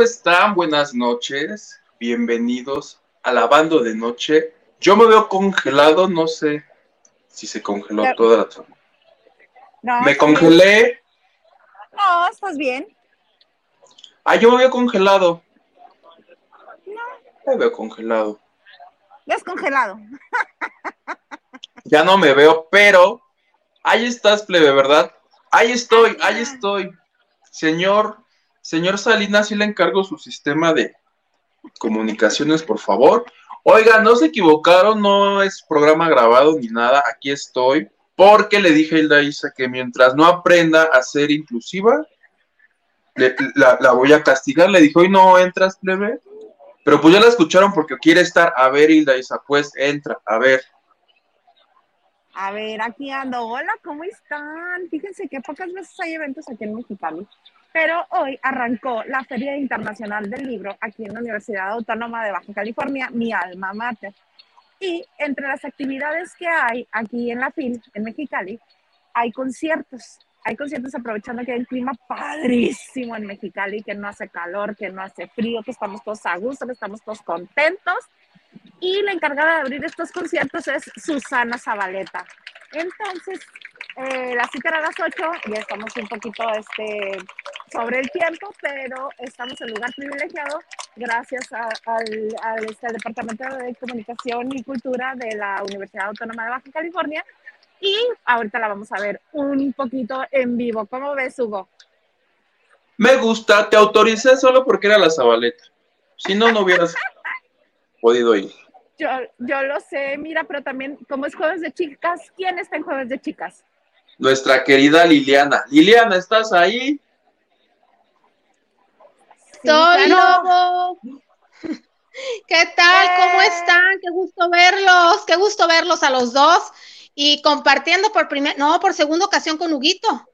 Hola, ¿cómo están? Buenas noches. Bienvenidos a la banda de noche. Yo me veo congelado, no sé si se congeló toda la trama. No, me congelé. No, estás bien. Ah, yo me veo congelado. No. Me veo congelado. Descongelado. ya no me veo, pero ahí estás, plebe, ¿verdad? Ahí estoy, ahí estoy. Señor, señor Salinas, sí le encargo su sistema de comunicaciones, por favor. Oiga, no se equivocaron, no es programa grabado ni nada, aquí estoy, porque le dije a Hilda Isa que mientras no aprenda a ser inclusiva, la, voy a castigar. Le dijo, hoy no entras, plebe. Pero pues ya la escucharon porque quiere estar. A ver, Hilda Isa, pues entra, a ver. A ver, aquí ando. Hola, ¿cómo están? Fíjense que pocas veces hay eventos aquí en Mexicali, pero hoy arrancó la Feria Internacional del Libro aquí en la Universidad Autónoma de Baja California, mi alma mater. Y entre las actividades que hay aquí en la FIL, en Mexicali, hay conciertos. Hay conciertos aprovechando que hay un clima padrísimo en Mexicali, que no hace calor, que no hace frío, que estamos todos a gusto, que estamos todos contentos y la encargada de abrir estos conciertos es Susana Zabaleta. Entonces, eh, la cita era a las 8, ya estamos un poquito este, sobre el tiempo, pero estamos en lugar privilegiado gracias al, este, Departamento de Comunicación y Cultura de la Universidad Autónoma de Baja California. Y ahorita la vamos a ver un poquito en vivo. ¿Cómo ves, Hugo? Me gusta, te autoricé solo porque era la Zabaleta. Si no, no hubieras podido ir. Yo, yo lo sé, mira, pero también, como es jueves de chicas, ¿quién está en jueves de chicas? Nuestra querida Liliana. Liliana, ¿estás ahí? Soy Lobo. ¿Qué tal? ¿Cómo eh. están? Qué gusto verlos, qué gusto verlos a los dos y compartiendo por primer, no, por segunda ocasión con Huguito.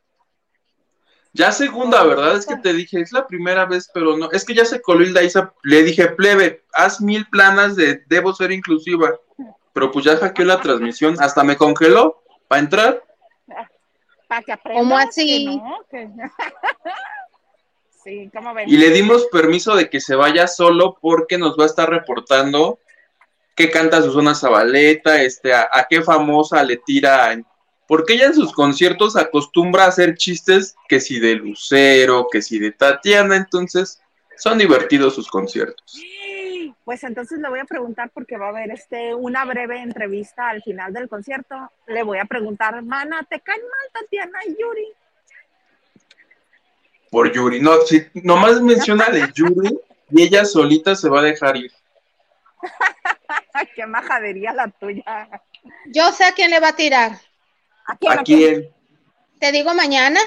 Ya segunda, ¿verdad? Es que te dije, es la primera vez, pero no, es que ya se coló Hilda Isa, le dije, plebe, haz mil planas de debo ser inclusiva, pero pues ya hackeó la transmisión, hasta me congeló para entrar. Para que ¿Cómo así? sí, ¿cómo ven? Y le dimos permiso de que se vaya solo porque nos va a estar reportando qué canta Susana Zabaleta, este, a, a qué famosa le tira en porque ella en sus conciertos acostumbra a hacer chistes que si de Lucero, que si de Tatiana, entonces son divertidos sus conciertos. Pues entonces le voy a preguntar porque va a haber este una breve entrevista al final del concierto. Le voy a preguntar, mana, ¿te caen mal Tatiana y Yuri? Por Yuri, no, si nomás menciona de Yuri y ella solita se va a dejar ir. Qué majadería la tuya. Yo sé a quién le va a tirar. ¿A quién? Te digo mañana.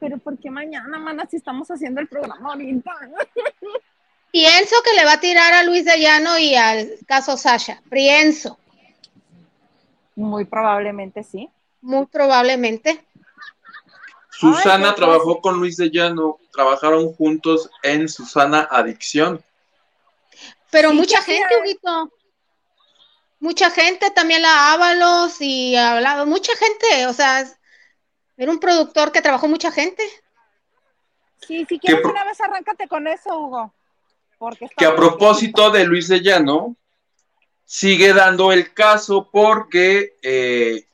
Pero ¿por qué mañana, mana, si estamos haciendo el programa ahorita? Pienso que le va a tirar a Luis de Llano y al caso Sasha. Pienso. Muy probablemente sí. Muy probablemente. Susana trabajó con Luis de Llano, trabajaron juntos en Susana Adicción. Pero mucha gente, Huguito mucha gente, también la Ábalos y hablado, mucha gente, o sea, era un productor que trabajó mucha gente. Sí, si quieres una vez arráncate con eso, Hugo. Porque que a propósito de Luis de Llano, sigue dando el caso porque eh,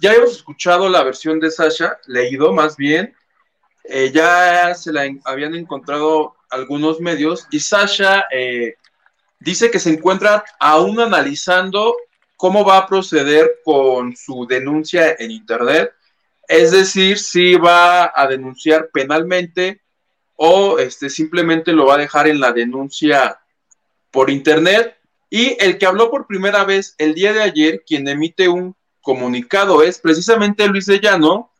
ya hemos escuchado la versión de Sasha, leído más bien, eh, ya se la habían encontrado algunos medios y Sasha eh, dice que se encuentra aún analizando cómo va a proceder con su denuncia en Internet, es decir, si va a denunciar penalmente o este, simplemente lo va a dejar en la denuncia por Internet. Y el que habló por primera vez el día de ayer, quien emite un comunicado, es precisamente Luis de Llano,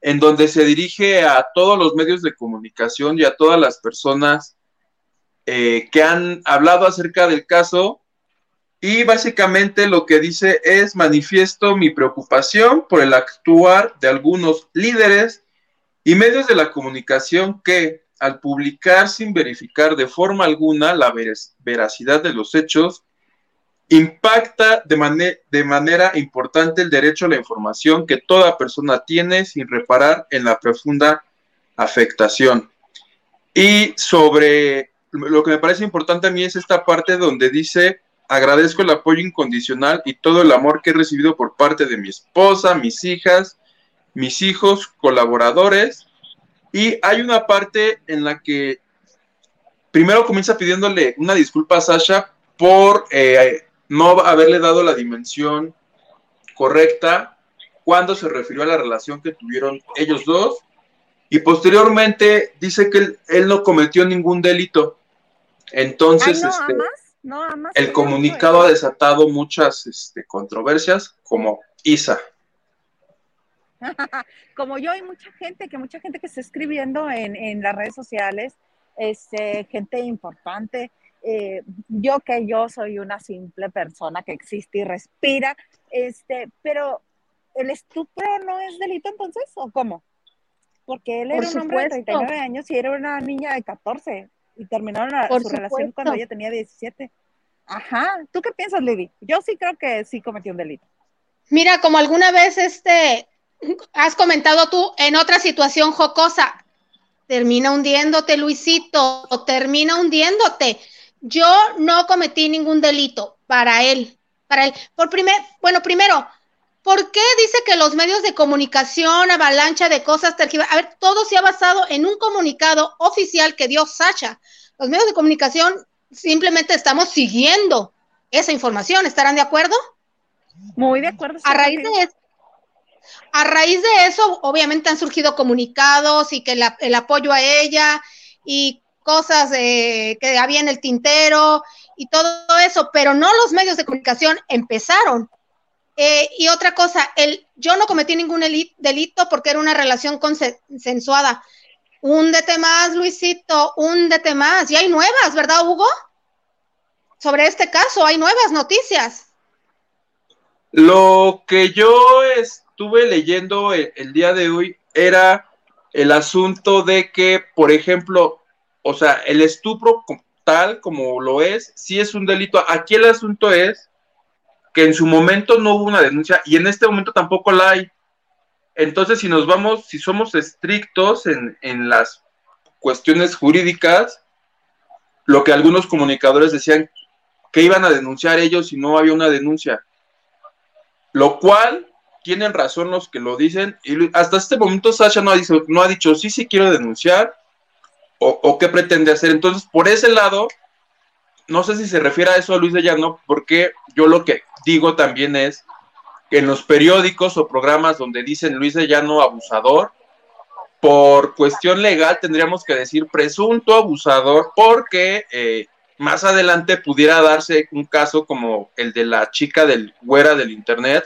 en donde se dirige a todos los medios de comunicación y a todas las personas eh, que han hablado acerca del caso y básicamente lo que dice es manifiesto mi preocupación por el actuar de algunos líderes y medios de la comunicación que al publicar sin verificar de forma alguna la veracidad de los hechos, impacta de, manera importante el derecho a la información que toda persona tiene sin reparar en la profunda afectación. Y sobre lo que me parece importante a mí es esta parte donde dice, agradezco el apoyo incondicional y todo el amor que he recibido por parte de mi esposa, mis hijas, mis hijos, colaboradores. Y hay una parte en la que primero comienza pidiéndole una disculpa a Sasha por eh, no haberle dado la dimensión correcta cuando se refirió a la relación que tuvieron ellos dos. Y posteriormente dice que él, no cometió ningún delito. Entonces, este, el comunicado ha desatado muchas este, controversias, como Isa. como yo hay mucha gente, que mucha gente que está escribiendo en, en las redes sociales, este, gente importante. Eh, yo que yo soy una simple persona que existe y respira, este, pero ¿el estupro no es delito entonces o cómo? Porque él era un hombre de 39 años y era una niña de 14 y terminaron su relación cuando ella tenía 17. Ajá, ¿tú qué piensas, Lili? Yo sí creo que sí cometió un delito. Mira, como alguna vez este has comentado tú en otra situación jocosa, termina hundiéndote, Luisito, termina hundiéndote. Yo no cometí ningún delito para él, para él. Por primer, bueno, primero, ¿por qué dice que los medios de comunicación, avalancha de cosas A ver, todo se ha basado en un comunicado oficial que dio Sacha. Los medios de comunicación simplemente estamos siguiendo esa información, ¿estarán de acuerdo? Muy de acuerdo. A raíz de eso, a raíz de eso, obviamente han surgido comunicados y que el apoyo a ella y cosas que había en el tintero y todo eso, pero no los medios de comunicación empezaron. Eh, y otra cosa, el, yo no cometí ningún delito porque era una relación consensuada. Húndete más, Luisito, húndete más. Y hay nuevas, ¿verdad, Hugo? Sobre este caso, hay nuevas noticias. Lo que yo estuve leyendo el, día de hoy era el asunto de que, por ejemplo, o sea, el estupro tal como lo es, sí es un delito. Aquí el asunto es que en su momento no hubo una denuncia y en este momento tampoco la hay. Entonces, si nos vamos, si somos estrictos en, en las cuestiones jurídicas, lo que algunos comunicadores decían que iban a denunciar ellos si no había una denuncia. Lo cual tienen razón los que lo dicen. Y hasta este momento Sasha no ha, dicho, no ha dicho sí, sí quiero denunciar o, qué pretende hacer. Entonces, por ese lado, no sé si se refiere a eso a Luis de Llano, porque yo lo que digo también es que en los periódicos o programas donde dicen Luis de Llano abusador, por cuestión legal tendríamos que decir presunto abusador, porque eh, más adelante pudiera darse un caso como el de la chica del güera del internet,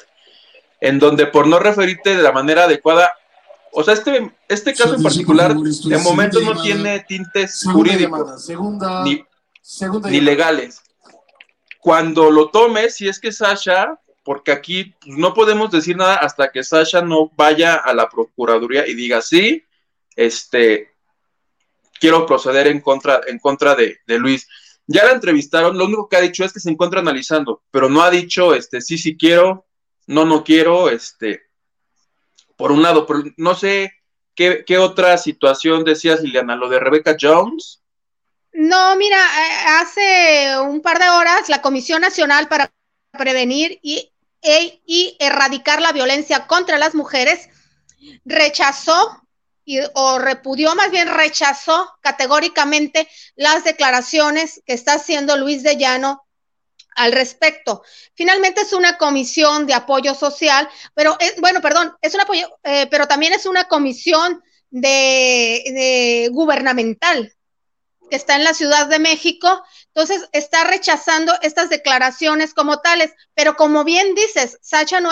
en donde por no referirte de la manera adecuada, o sea, este, este caso en particular, de momento no tiene tintes jurídicos ni, legales. Cuando lo tome, si es que Sasha, porque aquí pues, no podemos decir nada hasta que Sasha no vaya a la Procuraduría y diga, sí, este, quiero proceder en contra, en contra de, de Luis. Ya la entrevistaron, lo único que ha dicho es que se encuentra analizando, pero no ha dicho, este, sí, sí quiero, no, no quiero, este, por un lado, no sé qué, qué otra situación decías, Liliana, lo de Rebecca Jones. No, mira, eh, hace un par de horas la Comisión Nacional para Prevenir y, e, y Erradicar la Violencia contra las Mujeres rechazó y, o repudió, más bien rechazó categóricamente las declaraciones que está haciendo Luis de Llano al respecto. Finalmente es una comisión de apoyo social, pero es, bueno, perdón, es un apoyo, eh, pero también es una comisión de, gubernamental que está en la Ciudad de México, entonces está rechazando estas declaraciones como tales, pero como bien dices, Sacha no,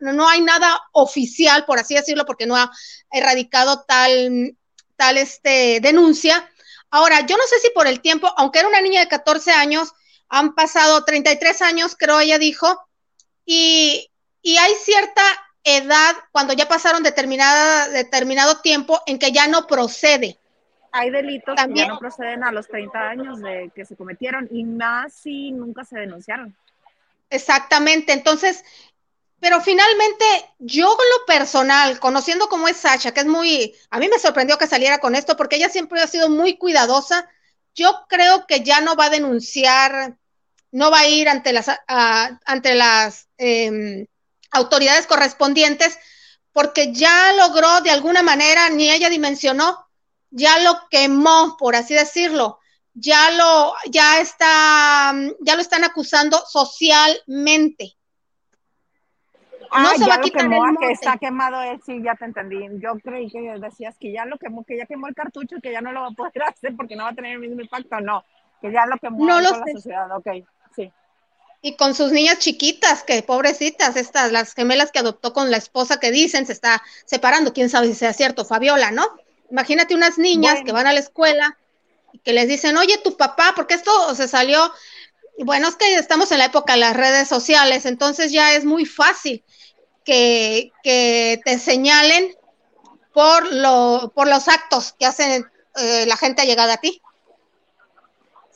no hay nada oficial, por así decirlo, porque no ha erradicado tal, tal este, denuncia. Ahora, yo no sé si por el tiempo, aunque era una niña de 14 años, han pasado 33 años, creo ella dijo, y, hay cierta edad, cuando ya pasaron determinada, determinado tiempo, en que ya no procede. Hay delitos que ya no proceden a los 30 años de que se cometieron y más si nunca se denunciaron. Exactamente, entonces pero finalmente yo con lo personal, conociendo cómo es Sasha, que es muy, a mí me sorprendió que saliera con esto porque ella siempre ha sido muy cuidadosa, yo creo que ya no va a denunciar, no va a ir ante las, ante las em, autoridades correspondientes porque ya logró de alguna manera, ni ella dimensionó, ya lo quemó, por así decirlo, ya lo, ya está, ya lo están acusando socialmente Ah, no se va a quitar quemó, que está quemado él, sí, ya te entendí. Yo creí que decías que ya lo quemó, que ya quemó el cartucho y que ya no lo va a poder hacer porque no va a tener el mismo impacto. No, que ya lo quemó no la sociedad, ok. Y con sus niñas chiquitas, que pobrecitas, estas, las gemelas que adoptó con la esposa que dicen se está separando, quién sabe si sea cierto, Fabiola, ¿no? Imagínate unas niñas que van a la escuela y que les dicen, oye, tu papá, porque esto se salió, bueno, es que estamos en la época de las redes sociales, entonces ya es muy fácil que, te señalen por, lo, por los actos que hacen eh, la gente llegada a ti.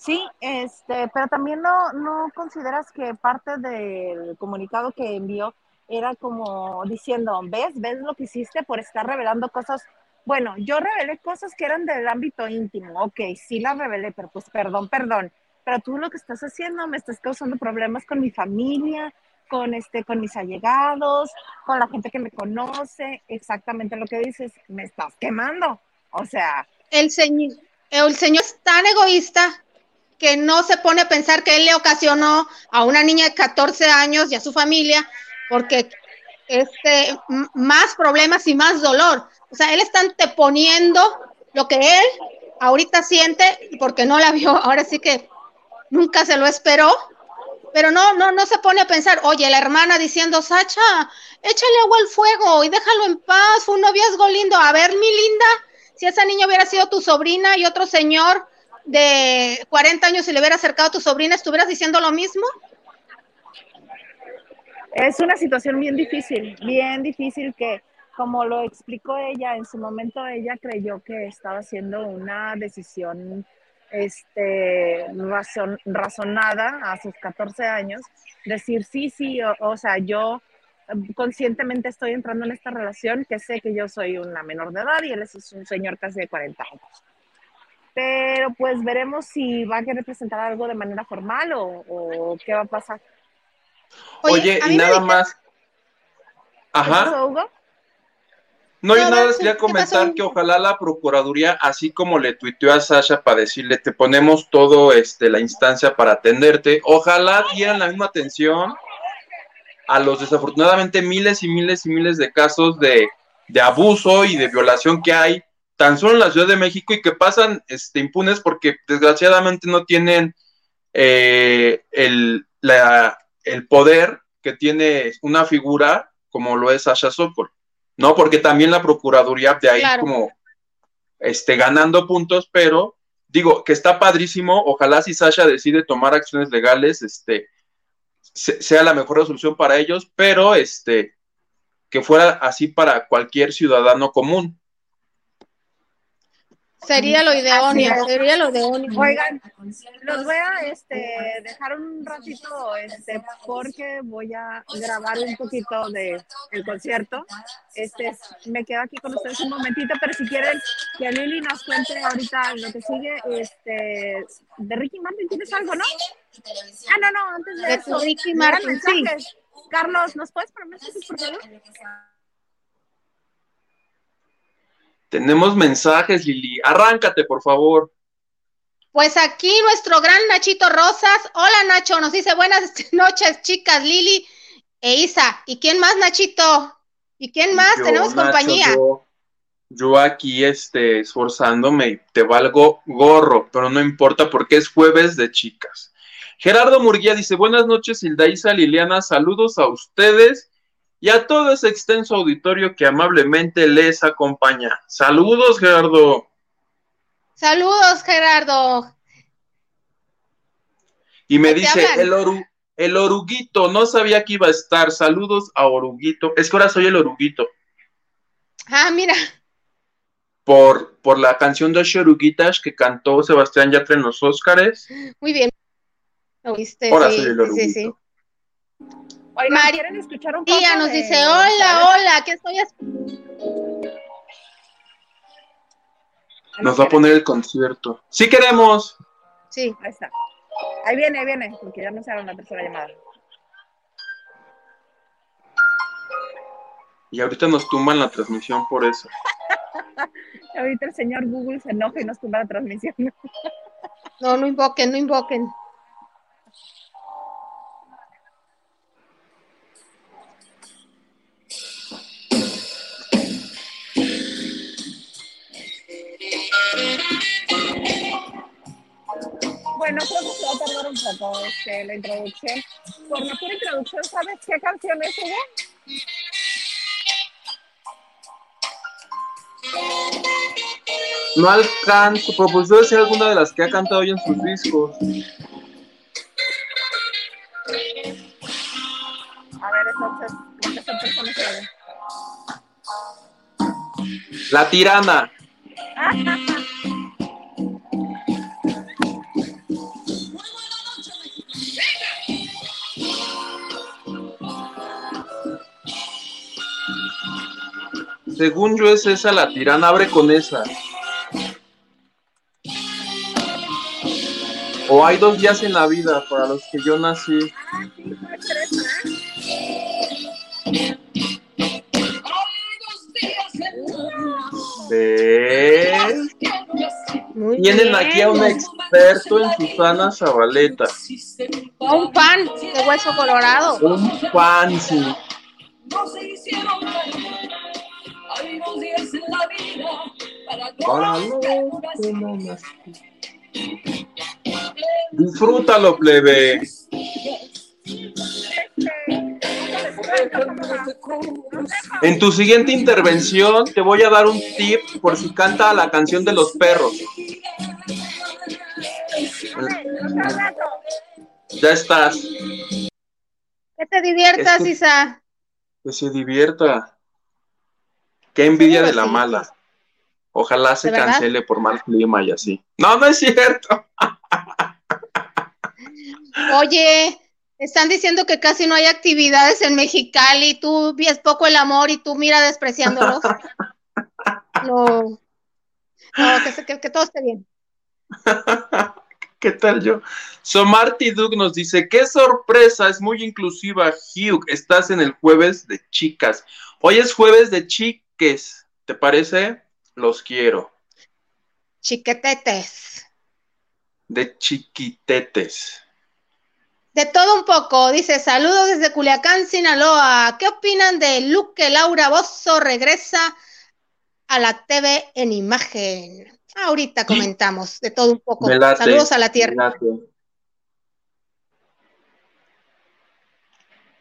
Sí, este, pero también no, no consideras que parte del comunicado que envió era como diciendo, ¿ves? ¿Ves lo que hiciste por estar revelando cosas? Bueno, yo revelé cosas que eran del ámbito íntimo, ok, sí las revelé, pero pues perdón, perdón, pero tú lo que estás haciendo me estás causando problemas con mi familia, con, este, con mis allegados, con la gente que me conoce, exactamente lo que dices, me estás quemando. O sea. El señor, el señor es tan egoísta que no se pone a pensar que él le ocasionó a una niña de 14 años y a su familia, porque este, más problemas y más dolor. O sea, él está anteponiendo lo que él ahorita siente, porque no la vio, ahora sí que nunca se lo esperó, pero no, no, no se pone a pensar, oye, la hermana diciendo, Sacha, échale agua al fuego y déjalo en paz, fue un noviazgo lindo. A ver, mi linda, si esa niña hubiera sido tu sobrina y otro señor de 40 años se le hubiera acercado a tu sobrina, ¿estuvieras diciendo lo mismo? Es una situación bien difícil, bien difícil que, como lo explicó ella, en su momento ella creyó que estaba haciendo una decisión este, razon, razonada a sus 14 años, decir sí, sí, o, sea, yo em, conscientemente estoy entrando en esta relación que sé que yo soy una menor de edad y él es un señor casi de 40 años. Pero pues veremos si va a querer presentar algo de manera formal o, qué va a pasar. Oye, y nada más. Ajá. Hugo? No, yo nada más quería comentar que ojalá la Procuraduría, así como le tuiteó a Sasha para decirle, te ponemos todo este, la instancia para atenderte, ojalá dieran la misma atención a los desafortunadamente miles y miles y miles de casos de, abuso y de violación que hay tan solo en la Ciudad de México y que pasan este, impunes porque desgraciadamente no tienen eh, el, el poder que tiene una figura como lo es Sasha Sokol. ¿no? Porque también la Procuraduría de ahí como este, ganando puntos, pero digo que está padrísimo, ojalá si Sasha decide tomar acciones legales, este, sea la mejor resolución para ellos, pero este, que fuera así para cualquier ciudadano común. Sería lo idóneo, sería lo idóneo. Oigan, los voy a este, dejar un ratito este, porque voy a grabar un poquito de el concierto. Este, me quedo aquí con ustedes un momentito, pero si quieren que Lili nos cuente ahorita lo que sigue este, de Ricky Martin, ¿tienes algo, no? Ah, no, no, antes de, eso. Ricky Martin, sí. Carlos, ¿nos puedes poner por favor? Tenemos mensajes, Lili. Arráncate, por favor. Pues aquí nuestro gran Nachito Rosas. Hola, Nacho. Nos dice buenas noches, chicas, Lili e Isa. ¿Y quién más, Nachito? ¿Y quién más? Tenemos compañía. Yo, aquí este, esforzándome y te valgo gorro, pero no importa porque es jueves de chicas. Gerardo Murguía dice, buenas noches, Hilda Isa, Liliana, saludos a ustedes y a todo ese extenso auditorio que amablemente les acompaña. Saludos, Gerardo. Saludos, Gerardo. Y me dice el, oru, el oruguito, no sabía que iba a estar. Saludos a Oruguito. Es que ahora soy el oruguito. Ah, mira. Por, por la canción de Oruguitas que cantó Sebastián Yatra en los Óscares. Muy bien. ¿Lo viste? Ahora soy el oruguito. Sí, sí. Oigan, María ¿quieren escuchar un poco nos de- dice, hola, hola, ¿qué estoy haciendo? Nos va a poner el concierto. Sí queremos. Sí, Ahí está. Ahí viene, ahí viene, porque ya no se la tercera llamada. Y ahorita nos tumban la transmisión por eso. Ahorita el señor Google se enoja y nos tumba la transmisión. no, no invoquen, no invoquen. Bueno, creo que se va a tardar un poco este, la introducción. Por pura introducción, ¿sabes qué canción es, Hugo? No alcanzo, pero pues debe ser alguna de las que ha cantado hoy en sus discos. A ver, entonces, ¿qué son personas que? La tirana. Según yo es esa la tirana, abre con esa. O hay dos días en la vida para los que yo nací. Sí. ¿Ves? Muy Tienen bien. aquí a un experto en Susana Zabaleta. Un pan de hueso colorado. Un fancy. no la vida para todos. Disfrútalo, plebe. En tu siguiente intervención te voy a dar un tip por si canta la canción de los perros. Ya estás. Que te diviertas, Isa. Que se divierta. Qué envidia de la mala. Ojalá se cancele por mal clima y así. No, no es cierto. Oye, están diciendo que casi no hay actividades en Mexicali. Tú ves poco el amor y tú mira despreciándolos. No. No, que, que, que todo esté bien. ¿Qué tal yo? Somarty Duke nos dice, qué sorpresa, es muy inclusiva, Hugh, estás en el jueves de chicas. Hoy es jueves de chiques, ¿te parece? Los quiero. Chiquetetes. De chiquitetes. De todo un poco, dice, saludos desde Culiacán, Sinaloa. ¿Qué opinan de Luke Laura Bozo regresa a la TV en imagen? Ahorita comentamos de todo un poco. Late, Saludos a la tierra.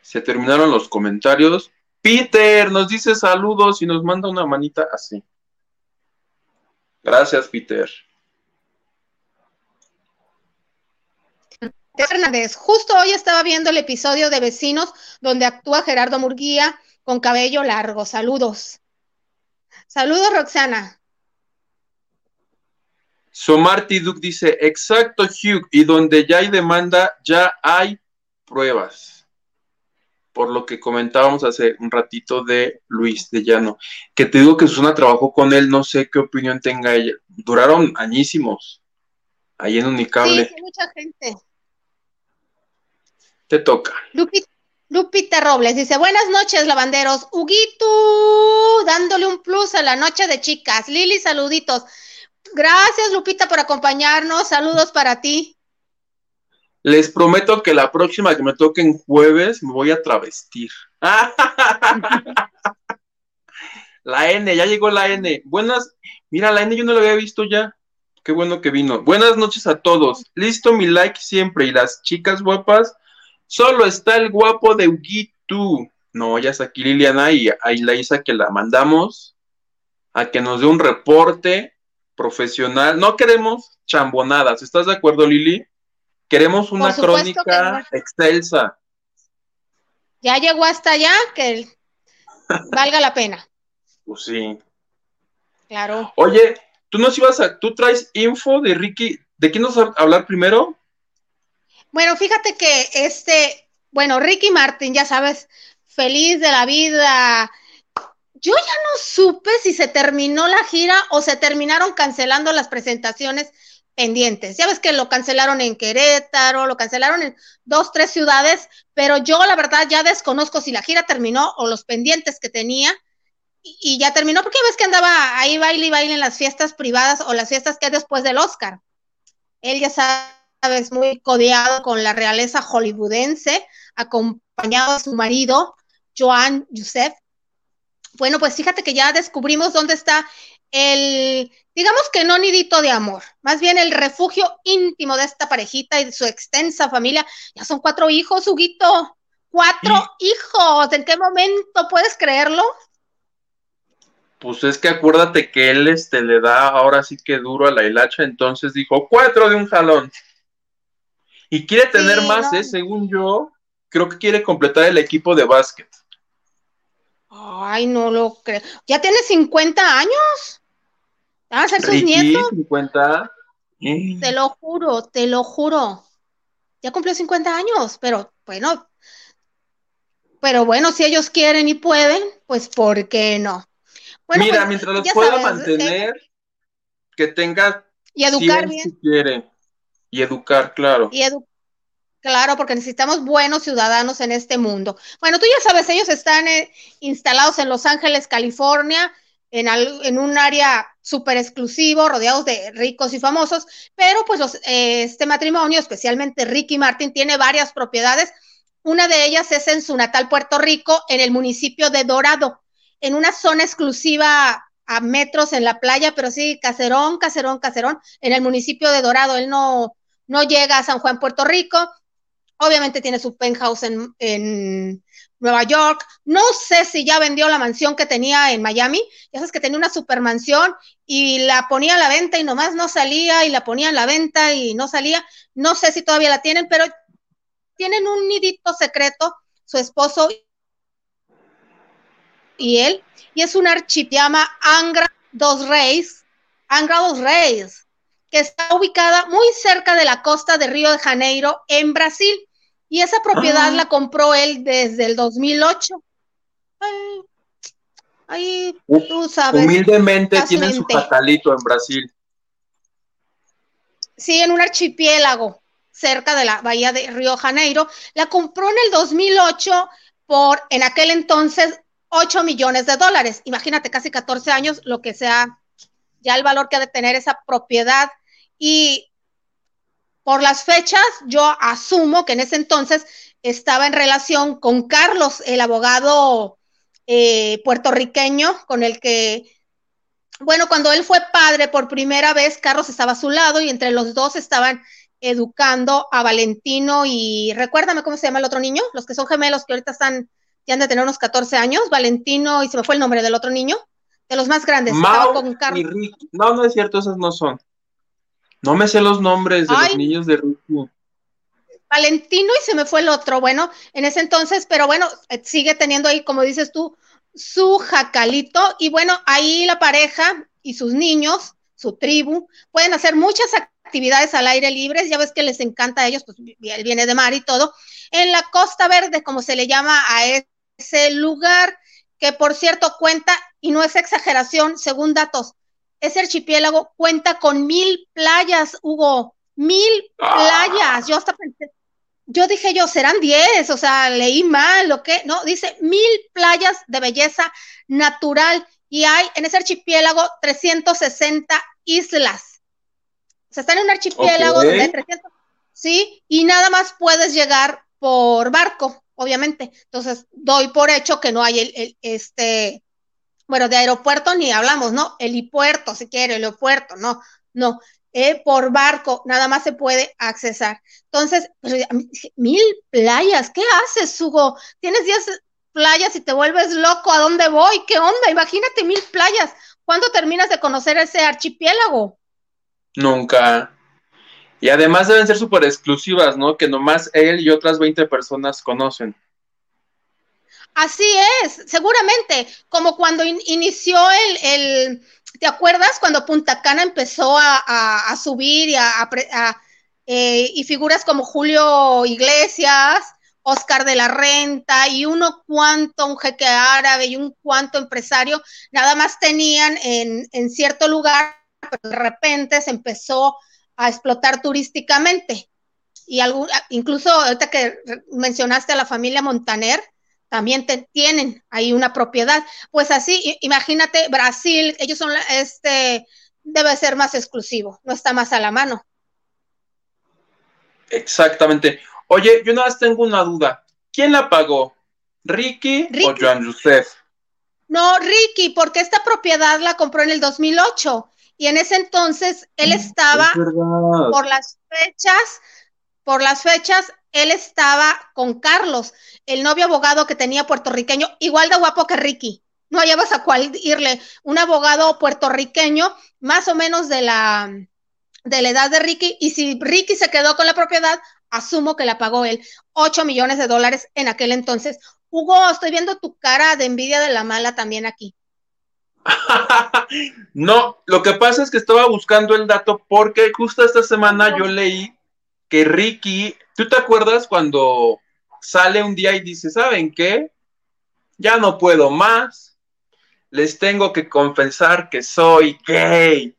Se terminaron los comentarios. Peter nos dice saludos y nos manda una manita así. Gracias, Peter. Hernández, justo hoy estaba viendo el episodio de Vecinos donde actúa Gerardo Murguía con cabello largo. Saludos. Saludos, Roxana. Somarty Duke dice, exacto, Hugh, y donde ya hay demanda, ya hay pruebas. Por lo que comentábamos hace un ratito de Luis de Llano, que te digo que Susana trabajó con él, no sé qué opinión tenga ella. Duraron añísimos ahí en Unicable. Sí, sí, mucha gente. Te toca. Lupi- Lupita Robles dice, buenas noches, lavanderos. Huguito, dándole un plus a la noche de chicas. Lili, saluditos. Gracias, Lupita, por acompañarnos. Saludos para ti. Les prometo que la próxima que me toque en jueves me voy a travestir. La N, ya llegó la N. Buenas, mira, la N yo no la había visto ya. Qué bueno que vino. Buenas noches a todos. Listo mi like siempre. Y las chicas guapas, solo está el guapo de Huguito. No, ya está aquí Liliana y ahí la Isa que la mandamos a que nos dé un reporte profesional. No queremos chambonadas. ¿Estás de acuerdo, Lili? Queremos una que crónica excelsa. Ya llegó hasta allá, que valga la pena. Pues sí. Claro. Oye, tú nos ibas a, tú traes info de Ricky, ¿de quién nos vas a hablar primero? Bueno, fíjate que este, bueno, Ricky Martin, ya sabes, feliz de la vida. Yo ya no supe si se terminó la gira o se terminaron cancelando las presentaciones pendientes. Ya ves que lo cancelaron en Querétaro, lo cancelaron en dos, tres ciudades, pero yo la verdad ya desconozco si la gira terminó o los pendientes que tenía y, ya terminó, porque ves que andaba ahí baile y baile en las fiestas privadas o las fiestas que hay después del Oscar. Él ya sabes, muy codeado con la realeza hollywoodense, acompañado de su marido, Joan Youssef. Bueno, pues fíjate que ya descubrimos dónde está el, digamos que no nidito de amor, más bien el refugio íntimo de esta parejita y de su extensa familia. Ya son cuatro hijos, Huguito. Cuatro hijos. ¿En qué momento puedes creerlo? Pues es que acuérdate que él este, le da ahora sí que duro a la hilacha, entonces dijo cuatro de un jalón. Y quiere tener más, ¿eh? Según yo, creo que quiere completar el equipo de básquet. Ay, no lo creo. ¿Ya tiene 50 años? ¿Va a ser sus nietos? 50. Te lo juro, te lo juro. Ya cumplió 50 años, pero bueno. Pero bueno, si ellos quieren y pueden, pues ¿por qué no? Mira, pues, mientras los pueda mantener, que tenga y educar bien. Si quiere. Y educar, claro. Y educar Claro, porque necesitamos buenos ciudadanos en este mundo. Bueno, tú ya sabes, ellos están eh, instalados en Los Ángeles, California, en, un área súper exclusivo, rodeados de ricos y famosos, pero pues eh, este matrimonio, especialmente Ricky Martin, tiene varias propiedades. Una de ellas es en su natal Puerto Rico, en el municipio de Dorado, en una zona exclusiva a metros en la playa, pero sí, caserón, caserón, caserón, en el municipio de Dorado. Él no, no llega a San Juan, Puerto Rico, Obviamente tiene su penthouse en, en, Nueva York. No sé si ya vendió la mansión que tenía en Miami. Ya sabes que tenía una supermansión y la ponía a la venta y nomás no salía y la ponía en la venta y no salía. No sé si todavía la tienen, pero tienen un nidito secreto, su esposo y él. Y es un archipiama Angra dos Reis. Angra dos Reis que está ubicada muy cerca de la costa de Río de Janeiro, en Brasil. Y esa propiedad ah. la compró él desde el 2008. Ahí, tú sabes. Humildemente tiene su catalito en Brasil. Sí, en un archipiélago cerca de la bahía de Río de Janeiro. La compró en el 2008 por, en aquel entonces, 8 millones de dólares. Imagínate, casi 14 años, lo que sea ya el valor que ha de tener esa propiedad y por las fechas, yo asumo que en ese entonces estaba en relación con Carlos, el abogado eh, puertorriqueño, con el que, bueno, cuando él fue padre por primera vez, Carlos estaba a su lado y entre los dos estaban educando a Valentino y recuérdame cómo se llama el otro niño, los que son gemelos que ahorita están, ya han de tener unos 14 años, Valentino y se me fue el nombre del otro niño, de los más grandes. con Carlos. No, no es cierto, esos no son. No me sé los nombres de los niños de Ricky. Valentino y se me fue el otro. Bueno, en ese entonces, pero bueno, eh, sigue teniendo ahí, como dices tú, su jacalito. Y bueno, ahí la pareja y sus niños, su tribu, pueden hacer muchas actividades al aire libre. Ya ves que les encanta a ellos, pues él viene de mar y todo. En la Costa Verde, como se le llama a ese lugar, que por cierto cuenta, y no es exageración, según datos ese archipiélago cuenta con mil playas, Hugo, mil playas. Yo hasta pensé, yo dije yo, serán diez, o sea, leí mal, ¿o qué? No, dice mil playas de belleza natural y hay en ese archipiélago 360 islas. O sea, están en un archipiélago de 300, sí, y nada más puedes llegar por barco, obviamente. Entonces, doy por hecho que no hay el este bueno, de aeropuerto ni hablamos, ¿no? Helipuerto, si quiere, aeropuerto, no, no. Eh, por barco nada más se puede accesar. Entonces, mil playas, ¿qué haces, Hugo? Tienes diez playas y te vuelves loco, ¿a dónde voy? ¿Qué onda? Imagínate mil playas. ¿Cuándo terminas de conocer ese archipiélago? Nunca. Y además deben ser súper exclusivas, ¿no? Que nomás él y otras 20 personas conocen. Así es, seguramente, como cuando inició el, ¿te acuerdas cuando Punta Cana empezó a, subir y, a, eh, y figuras como Julio Iglesias Oscar de la Renta y uno cuanto, un jeque árabe y un cuanto empresario, nada más tenían en, cierto lugar, pero de repente se empezó a explotar turísticamente. Y algún, incluso ahorita que mencionaste a la familia Montaner, también te, tienen ahí una propiedad. Pues así, imagínate, Brasil, ellos son, este, debe ser más exclusivo, no está más a la mano. Exactamente. Oye, yo nada más tengo una duda. ¿Quién la pagó? ¿Ricky, Ricky. o Joan Joseph? No, Ricky, porque esta propiedad la compró en el 2008 y en ese entonces él estaba Es verdad. por las fechas, por las fechas, él estaba con Carlos, el novio abogado que tenía puertorriqueño, igual de guapo que Ricky. No hallabas a cuál irle, un abogado puertorriqueño, más o menos de la, de la edad de Ricky, y si Ricky se quedó con la propiedad, asumo que la pagó él, 8 millones de dólares en aquel entonces. Hugo, estoy viendo tu cara de envidia de la mala también aquí. no, lo que pasa es que estaba buscando el dato porque justo esta semana yo leí que Ricky, ¿tú te acuerdas cuando sale un día y dice, ¿saben qué? Ya no puedo más. Les tengo que confesar que soy gay.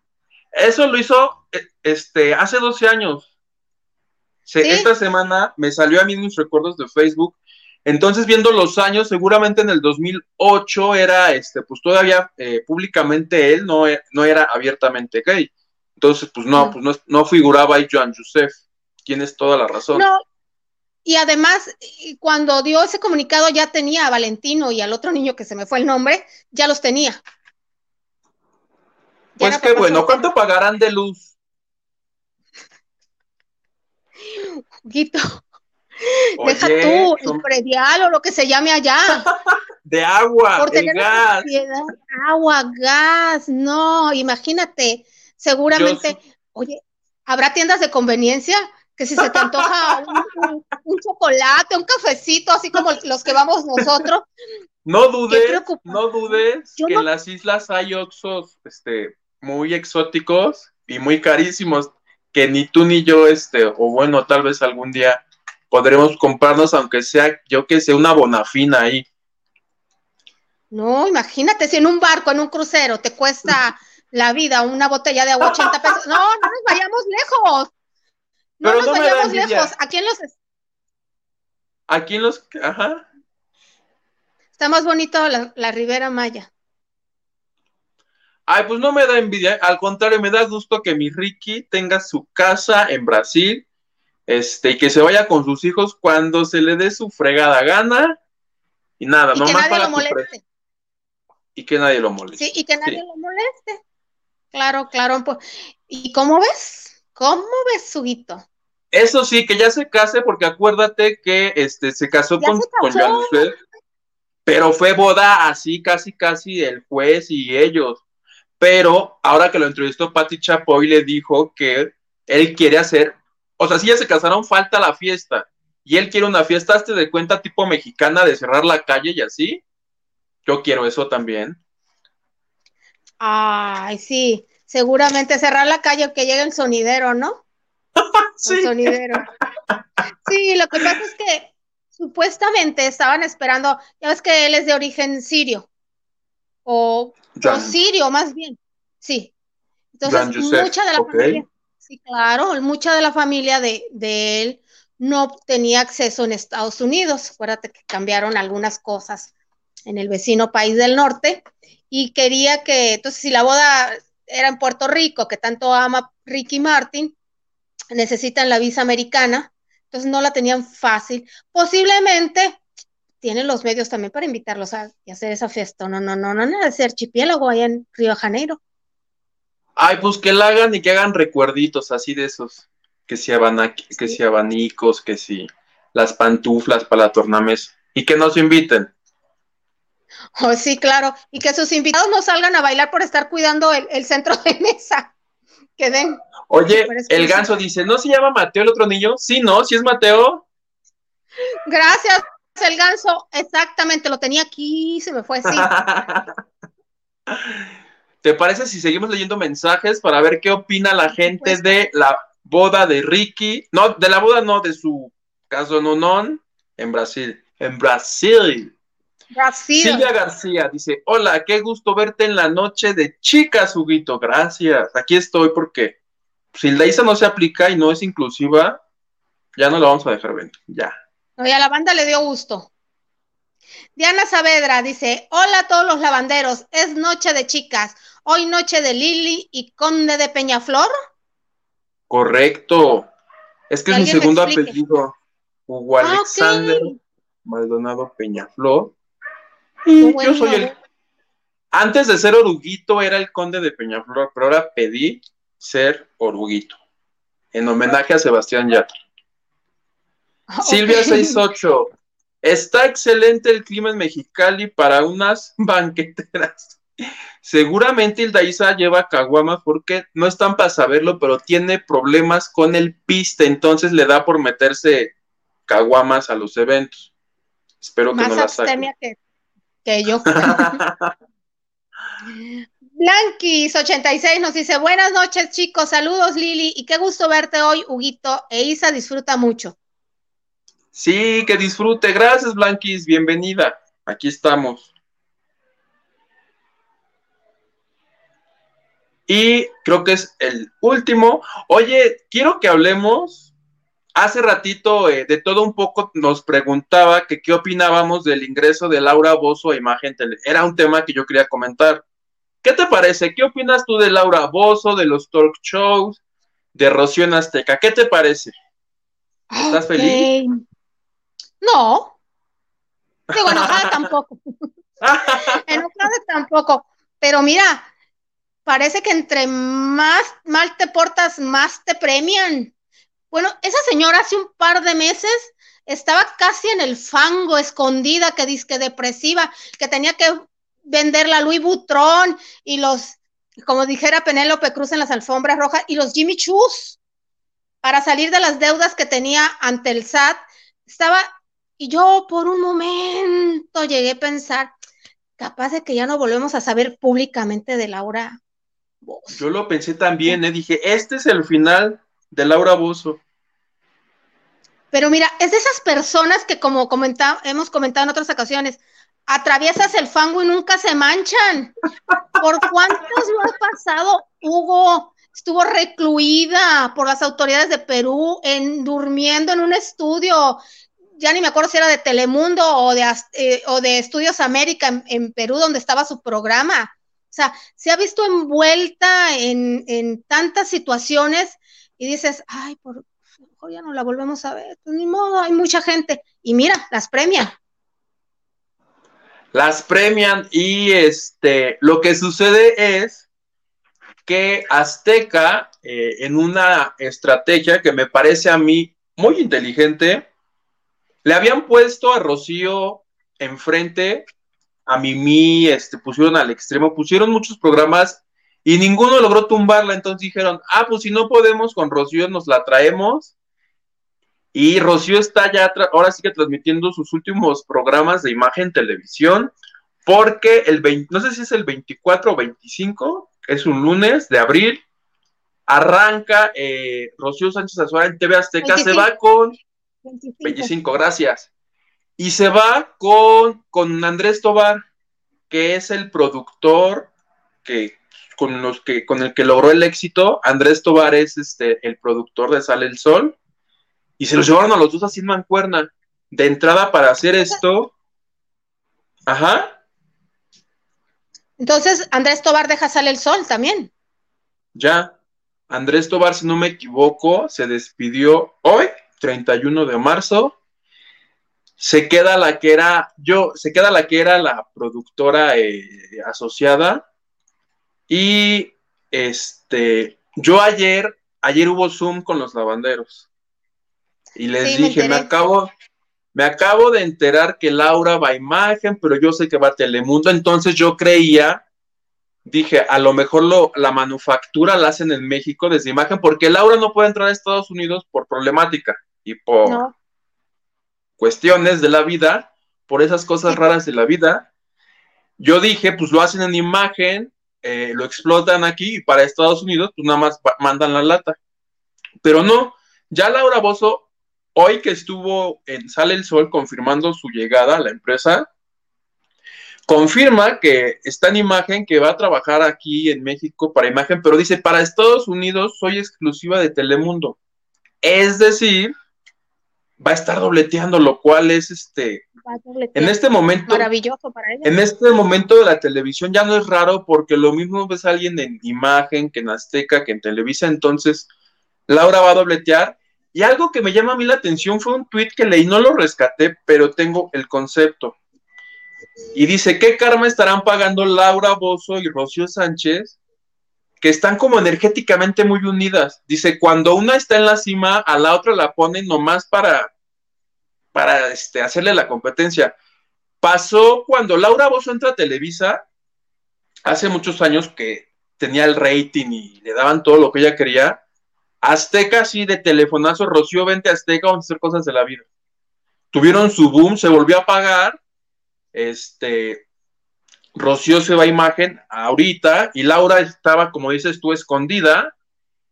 Eso lo hizo eh, este, hace 12 años. Se, ¿Sí? Esta semana me salió a mí mis recuerdos de Facebook. Entonces, viendo los años, seguramente en el 2008 era, este, pues todavía eh, públicamente él no, e- no era abiertamente gay. Entonces, pues no, pues no, no figuraba ahí Joan Joseph. Tienes toda la razón. No, y además, cuando dio ese comunicado ya tenía a Valentino y al otro niño que se me fue el nombre, ya los tenía. Ya pues qué bueno. ¿cuánto pagarán de luz? Deja Oye, tú el son- predial o lo que se llame allá. de agua, Por el tener gas. propiedad, agua, gas, no, imagínate, seguramente, Yo oye, ¿habrá tiendas de conveniencia? Que si se te antoja un, un- un chocolate, un cafecito, así como los que vamos nosotros, No dudes, no dudes Yo que no- en las islas hay oxos este, muy exóticos y muy carísimos que ni tú ni yo, este, o bueno, tal vez algún día podremos comprarnos, aunque sea, yo que sé, una bonafina ahí. No, imagínate, si en un barco, en un crucero, te cuesta la vida una botella de agua 80 pesos. No, no nos vayamos lejos. No Pero nos no vayamos lejos. Aquí en los Aquí en los, ajá, está más bonito la, la Ribera Maya. Ay, pues no me da envidia, al contrario, me da gusto que mi Ricky tenga su casa en Brasil, este, y que se vaya con sus hijos cuando se le dé su fregada gana, y nada, Y que nomás nadie paga lo moleste. y que nadie lo moleste. Sí, y que nadie Sí. lo moleste. Claro, claro. pues, ¿Y cómo ves? ¿Cómo ves, Suguito? Eso sí, que ya se case, porque acuérdate que este se casó Ya con, se con pero fue boda así, casi, casi el juez y ellos. Pero ahora que lo entrevistó Patti Chapoy, le dijo que él quiere hacer, o sea, si ya se casaron, falta la fiesta. Y él quiere una fiesta, hazte de cuenta, tipo mexicana, de cerrar la calle y así. Yo quiero eso también. Ay, sí, seguramente cerrar la calle que llegue el sonidero, ¿no? El sonidero. Sí, lo que pasa es que supuestamente estaban esperando, ya ves que él es de origen sirio, o, o sirio más bien, sí. Entonces, mucha de la familia, sí, claro, mucha de la familia de, de él no tenía acceso en Estados Unidos. Acuérdate que cambiaron algunas cosas en el vecino país del norte y quería que, entonces, si la boda era en Puerto Rico, que tanto ama Ricky Martin, necesitan la visa americana, entonces no la tenían fácil. Posiblemente tienen los medios también para invitarlos a, y hacer esa fiesta. No, no, no, no, no, de archipiélago allá en Río de Janeiro. Ay, pues que la hagan y que hagan recuerditos así de esos. Que si, abana- que si abanicos, que si las pantuflas para la tornames. Y que nos inviten. Oh, sí, claro. Y que sus invitados no salgan a bailar por estar cuidando el, el centro de mesa. Que den. Oye, el ganso dice, ¿no se llama Mateo el otro niño? Sí, ¿no? ¿Sí es Mateo? Gracias, el ganso. Exactamente, lo tenía aquí, se me fue así. ¿Te parece si seguimos leyendo mensajes para ver qué opina la gente supuesto. de la boda de Ricky? No, de la boda no, de su caso nonón en Brasil. En Brasil. Silvia García dice, hola, qué gusto verte en la noche de chicas, Huguito, gracias. Aquí estoy porque si la ISA no se aplica y no es inclusiva, ya no la vamos a dejar ver, ya. No, y a la banda le dio gusto. Diana Saavedra dice, hola a todos los lavanderos, es noche de chicas, hoy noche de Lili y Conde de Peñaflor. Correcto. Es que Que es mi segundo apellido. Hugo Ah. Alexander Maldonado Peñaflor. Bueno. yo soy el. Antes de ser oruguito era el conde de Peñaflor, pero ahora pedí ser oruguito. En homenaje a Sebastián Yatra. Silvia Ok. 68. Está excelente el clima en Mexicali para unas banqueteras. Seguramente Hilda Isa lleva caguamas porque no están para saberlo, pero tiene problemas con el piste, entonces le da por meterse caguamas a los eventos. Espero que no la saque. que, que yo. Blanquis86 nos dice, buenas noches chicos, saludos Lili y qué gusto verte hoy, Huguito, e Isa disfruta mucho. sí, que disfrute. Gracias, Blanquis. Bienvenida. Aquí estamos. Y creo que es el último. Oye, quiero que hablemos. Hace ratito, eh, de todo un poco, nos preguntaba que qué opinábamos del ingreso de Laura Bozo a Imagen Tele. Era un tema que yo quería comentar. ¿Qué te parece? ¿Qué opinas tú de Laura Bozo, de los talk shows, de Rocío en Azteca? ¿Qué te parece? ¿Estás feliz? No. Digo, enojada tampoco. Enojada tampoco. Pero mira, parece que entre más mal te portas, más te premian. Bueno, esa señora hace un par de meses estaba casi en el fango, escondida, que disque depresiva, que tenía que vender la Louis Vuitton y los, como dijera Penélope Cruz en las alfombras rojas, y los Jimmy Choos para salir de las deudas que tenía ante el SAT. Estaba, y yo por un momento llegué a pensar, capaz de que ya no volvemos a saber públicamente de Laura Bozo. Yo lo pensé también, ¿eh? dije, este es el final de Laura Bozo. Pero mira, es de esas personas que como hemos comentado en otras ocasiones, atraviesas el fango y nunca se manchan. ¿Por cuántos no ha pasado? Hugo estuvo recluida por las autoridades de Perú, en, durmiendo en un estudio, ya ni me acuerdo si era de Telemundo o de, eh, o de Estudios América en, en Perú, donde estaba su programa. O sea, se ha visto envuelta en, en tantas situaciones y dices, ay, por mejor ya no la volvemos a ver, pues ni modo, hay mucha gente. Y mira, las premian. Las premian y este, lo que sucede es que Azteca, eh, en una estrategia que me parece a mí muy inteligente, le habían puesto a Rocío enfrente, a Mimi, este, pusieron al extremo, pusieron muchos programas y ninguno logró tumbarla, entonces dijeron, ah, pues si no podemos con Rocío, nos la traemos. Y Rocío está ya, ahora sí que transmitiendo sus últimos programas de imagen televisión, porque el 20, no sé si es el 24 o 25, es un lunes de abril, arranca eh, Rocío Sánchez Azuara en TV Azteca, se 25. va con 25. 25, gracias. Y se va con, con Andrés Tobar, que es el productor que con los que con el que logró el éxito. Andrés Tobar es este el productor de Sale el Sol. Y se los llevaron a los dos así en mancuerna. De entrada para hacer esto. Ajá. Entonces, Andrés Tobar deja sale el sol también. Ya. Andrés Tobar, si no me equivoco, se despidió hoy, 31 de marzo. Se queda la que era, yo, se queda la que era la productora eh, asociada. Y este, yo ayer, ayer hubo Zoom con los lavanderos. Y les Sí, me dije, me, enteré. acabo, me acabo de enterar que Laura va a imagen, pero yo sé que va a Telemundo. Entonces yo creía dije, a lo mejor lo, la manufactura la hacen en México desde imagen, porque Laura no puede entrar a Estados Unidos por problemática y por No. cuestiones de la vida, por esas cosas raras de la vida. Yo dije, pues lo hacen en imagen, eh, lo explotan aquí y para Estados Unidos, pues nada más mandan la lata. Pero no, ya Laura Bozo hoy que estuvo en Sale el Sol confirmando su llegada a la empresa, confirma que está en imagen que va a trabajar aquí en México para imagen, pero dice, para Estados Unidos soy exclusiva de Telemundo. Es decir, va a estar dobleteando, lo cual es este, en este momento, maravilloso para ella. en este momento de la televisión ya no es raro porque lo mismo ves a alguien en imagen que en Azteca, que en Televisa, entonces Laura va a dobletear. Y algo que me llama a mí la atención fue un tweet que leí, no lo rescaté, pero tengo el concepto. Y dice, ¿qué karma estarán pagando Laura Bozo y Rocío Sánchez? Que están como energéticamente muy unidas. Dice, cuando una está en la cima, a la otra la ponen nomás para, para este, hacerle la competencia. Pasó cuando Laura Bozo entra a Televisa, hace muchos años que tenía el rating y le daban todo lo que ella quería. Azteca, sí, de telefonazo, Rocío, vente a Azteca, vamos a hacer cosas de la vida. Tuvieron su boom, se volvió a pagar este, Rocío se va a imagen ahorita y Laura estaba, como dices tú, escondida.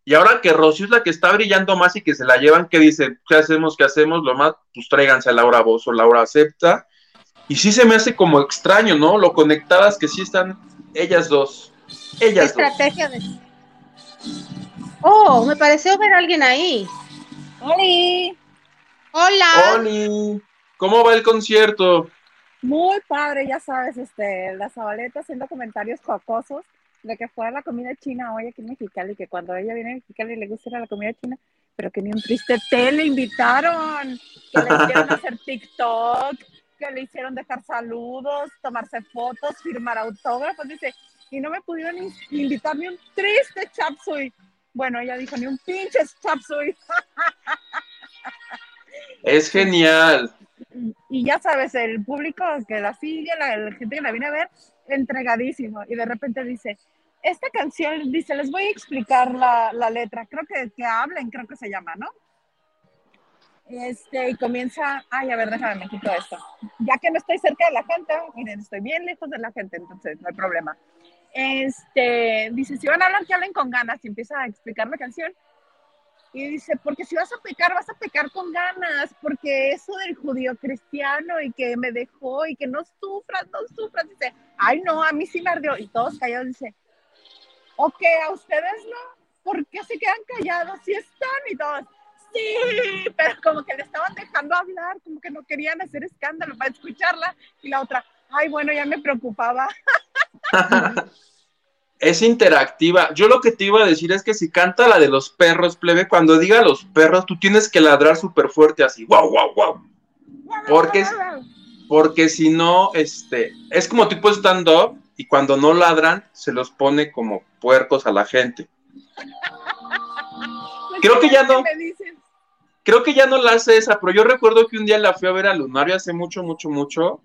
Y ahora que Rocío es la que está brillando más y que se la llevan, que dice, ¿qué hacemos? ¿Qué hacemos? Lo más, pues tráiganse a Laura Bozo, Laura acepta. Y sí se me hace como extraño, ¿no? Lo conectadas que sí están ellas dos. Ellas dos. Estrategia de. Oh, me pareció ver a alguien ahí. ¡Oli! Hola. Oli, ¿cómo va el concierto? Muy padre, ya sabes, este, la Zabaleta haciendo comentarios jocosos de que fue a la comida china hoy aquí en Mexicali, que cuando ella viene a Mexicali le gusta la comida china, pero que ni un triste té le invitaron, que le hicieron hacer TikTok, que le hicieron dejar saludos, tomarse fotos, firmar autógrafos, dice, y no me pudieron in- invitar ni un triste chapsui. Bueno, ella dijo, ni un pinche chapsui. Es genial. Y ya sabes, el público que la sigue, la, gente que la viene a ver, entregadísimo. Y de repente dice, esta canción, dice, les voy a explicar la, la letra, creo que, que hablen, creo que se llama, ¿no? Este, y comienza, ay, a ver, déjame, me quito esto. Ya que no estoy cerca de la gente, miren, estoy bien lejos de la gente, entonces no hay problema. Este, dice, si van a hablar, que hablen con ganas, y empieza a explicar la canción. Y dice, porque si vas a pecar, vas a pecar con ganas, porque eso del judío cristiano y que me dejó y que no sufras, no sufras, dice, ay no, a mí sí me ardió. Y todos callados, dice, ok, a ustedes no, ¿por qué se quedan callados? Si están y todos, sí, pero como que le estaban dejando hablar, como que no querían hacer escándalo para escucharla. Y la otra, ay, bueno, ya me preocupaba. es interactiva. Yo lo que te iba a decir es que si canta la de los perros, plebe, cuando diga los perros, tú tienes que ladrar súper fuerte así, wow, wow, wow. Porque Porque si no, este, es como tipo stand-up y cuando no ladran, se los pone como puercos a la gente. Creo que ya no. Creo que ya no la hace esa, pero yo recuerdo que un día la fui a ver a Lunario hace mucho, mucho, mucho.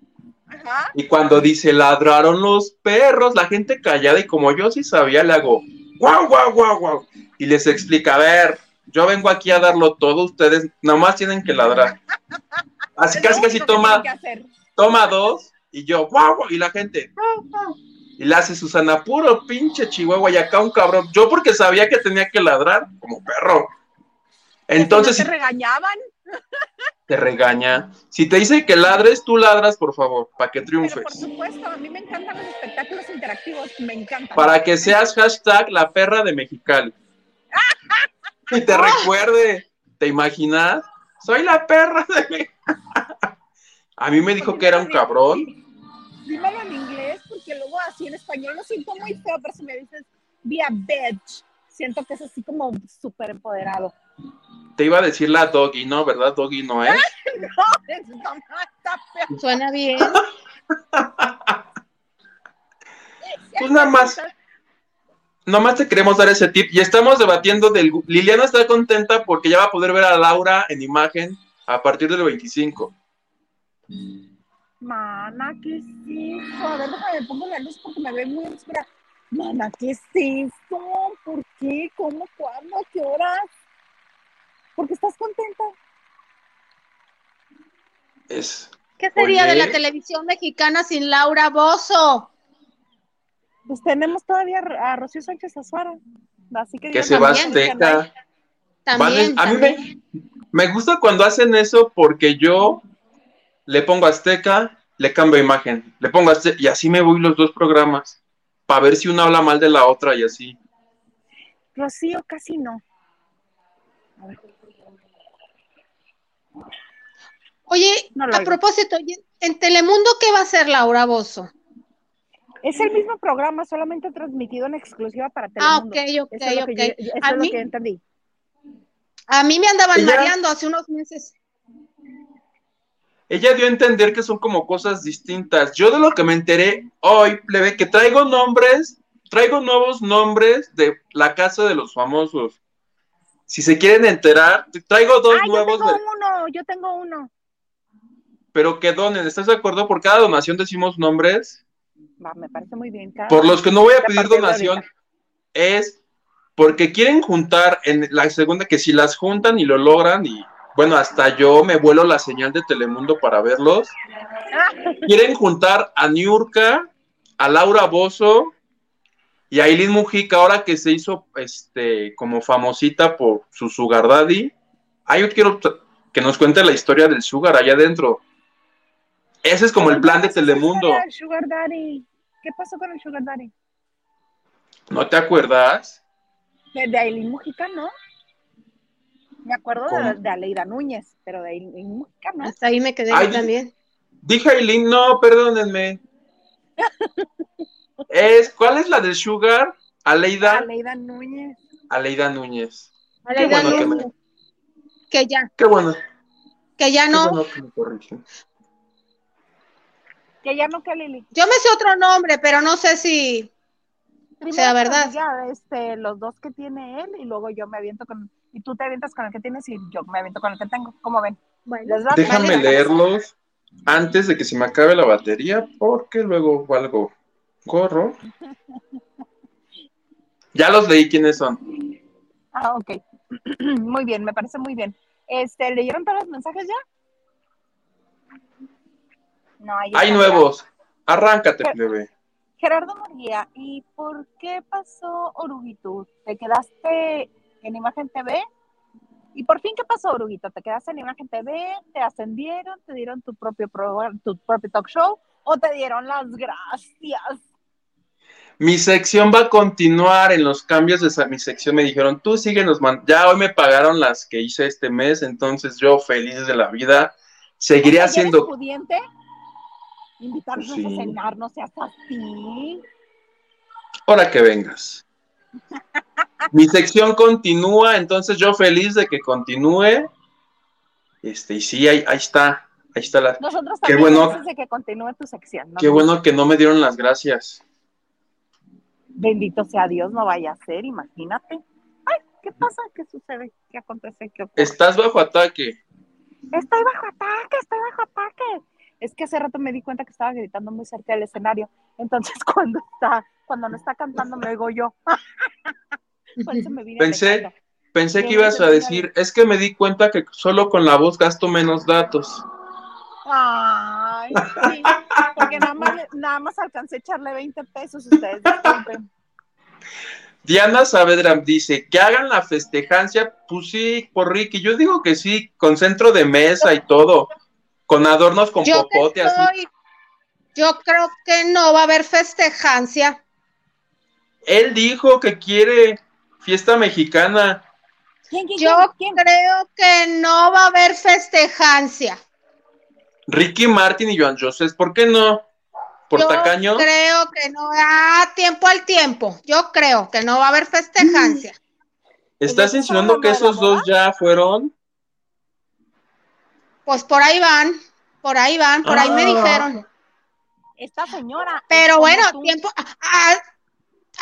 Ajá, Y cuando dice ladraron los perros, la gente callada y como yo sí sabía, le hago guau, guau, guau, guau. Y les explica, a ver, yo vengo aquí a darlo todo, ustedes nomás tienen que ladrar. Así casi casi toma, toma dos y yo, guau, guau, y la gente, guau, guau. Y le hace Susana, puro pinche chihuahua, y acá un cabrón. Yo porque sabía que tenía que ladrar como perro. Entonces, ¿No te regañaban? Te regaña, si te dice que ladres, tú ladras, por favor, para que Pero por triunfes. supuesto, a mí me encantan los espectáculos interactivos, me encantan. Para que seas hashtag la perra de Mexicali. Y te recuerde, ¿te imaginas? Soy la perra de Mexicali. A mí me dijo que era un cabrón. Dímelo en inglés, porque luego así en español lo siento muy feo, pero si me dices via bitch, siento que es así como súper empoderado. Te iba a decir la doggy, ¿no? ¿Verdad? Doggy no es. No, es está. Suena bien. Pues nada más. Nomás te queremos dar ese tip y estamos debatiendo del... Liliana está contenta porque ya va a poder ver a Laura en imagen a partir del 25. Mana, ¿qué es eso? A ver, déjame, pongo la luz porque me ve muy oscura. Mana, ¿qué es eso? ¿Por qué? ¿Cómo? ¿Cuándo? ¿A qué horas? ¿Por qué estás contenta? Es... ¿Qué sería de la televisión mexicana sin Laura Bozo? Pues tenemos todavía a Rocío Sánchez Azuara. Así que Que se va Azteca. También, a mí me, Me gusta cuando hacen eso porque yo le pongo Azteca, le cambio imagen, le pongo Azteca y así me voy los dos programas para ver si una habla mal de la otra y así. Rocío, casi no. A ver. Oye, No lo a oigo. propósito, ¿y en- Telemundo qué va a hacer Laura Bozo? Es el mismo programa, solamente transmitido en exclusiva para Ah, Telemundo. ok, ok, Eso es lo que ok. yo- eso A es lo mí- que entendí. A mí me andaban Ella- mareando hace unos meses. Ella dio a entender que son como cosas distintas. Yo de lo que me enteré hoy, plebe, que traigo nombres, traigo nuevos nombres de la casa de los famosos. Si se quieren enterar, traigo dos Ah, yo nuevos, tengo de- uno, yo tengo uno. Pero que donen. ¿Estás de acuerdo? Por cada donación decimos nombres. Va, me parece muy bien. cada- Por los que no voy a pedir donación, es porque quieren juntar en la segunda, que si las juntan y lo logran, y bueno, hasta yo me vuelo la señal de Telemundo para verlos. Quieren juntar a Niurka, a Laura Bozo y a Aileen Mujica, ahora que se hizo este como famosita por su Sugar Daddy. Ah, yo quiero que nos cuente la historia del Sugar allá adentro. Ese es como el plan de ¿Cómo se Telemundo. Sugar Daddy. ¿Qué pasó con el Sugar Daddy? ¿No te acuerdas? De, de Aileen Mujica, ¿no? Me acuerdo de, Aleida Núñez, pero de Aileen Mujica, ¿no? Hasta ahí me quedé Ay, yo también. Dije Aileen, no, perdónenme. Es, ¿cuál es la del Sugar? Aleida, Aleida Núñez. Aleida Núñez. Ya bueno no- que me- que ya, Qué bueno, que ya qué no. bueno que me corrigen. Que ya no que Lili. Yo me sé otro nombre, pero no sé si Primero sea verdad. diga, este, los dos que tiene él y luego yo me aviento con. Y tú te avientas con el que tienes y yo me aviento con el que tengo. ¿Cómo ven? Bueno. Déjame Vale, leerlos antes de que se me acabe la batería, porque luego valgo gorro. Ya los leí quiénes son. Ah, ok. muy bien, me parece muy bien. Este, ¿leyeron todos los mensajes ya? No, Hay nuevos. Arráncate, plebe. Gerardo María, ¿y por qué pasó Oruguito? ¿Te quedaste en Imagen TV? ¿Y por fin qué pasó, Oruguito? ¿Te quedaste en Imagen TV? ¿Te ascendieron? ¿Te dieron tu propio programa, tu propio talk show? ¿O te dieron las gracias? Mi sección va a continuar en los cambios de esa- mi sección. Me dijeron, tú síguenos, man. Ya hoy me pagaron las que hice este mes, entonces yo feliz de la vida. Seguiré O sea, ¿ya haciendo. eres pudiente? Invitarnos Sí. a cenar, no seas así. Ahora que vengas. Mi sección continúa, entonces yo feliz de que continúe. Este, y sí, ahí, ahí está. Ahí está la. Nosotros Qué también bueno. de que continúe tu sección. ¿no? Qué bueno que no me dieron las gracias. Bendito sea Dios, no vaya a ser, imagínate. Ay, ¿qué pasa? ¿Qué sucede? ¿Qué acontece? ¿Qué ocurre? Estás bajo ataque. Estoy bajo ataque, estoy bajo ataque. Es que hace rato me di cuenta que estaba gritando muy cerca del escenario. Entonces, cuando está, cuando no está cantando, me oigo yo. Por eso me vine Pensé-. Pensé que ibas a decir, es que me di cuenta que solo con la voz gasto menos datos. Ay, sí, porque nada más, nada más alcancé a echarle 20 pesos, ustedes disculpen. Diana Saavedra dice, que hagan la festejancia, pues sí, por Ricky. Yo digo que sí, con centro de mesa y todo, con adornos con yo popote así. yo creo que no va a haber festejancia. Él dijo que quiere fiesta mexicana. ¿Quién, quién, Yo quién? creo que no va a haber festejancia. Ricky Martin y Joan José, ¿por qué no? ¿Por Yo tacaño? creo que no, ah, tiempo al tiempo. Yo creo que no va a haber festejancia. ¿Estás ¿Ellos insinuando que esos dos ya fueron? Pues por ahí van, por ahí van, por ahí me Ah. dijeron. Esta señora. Pero bueno, tú. tiempo, a,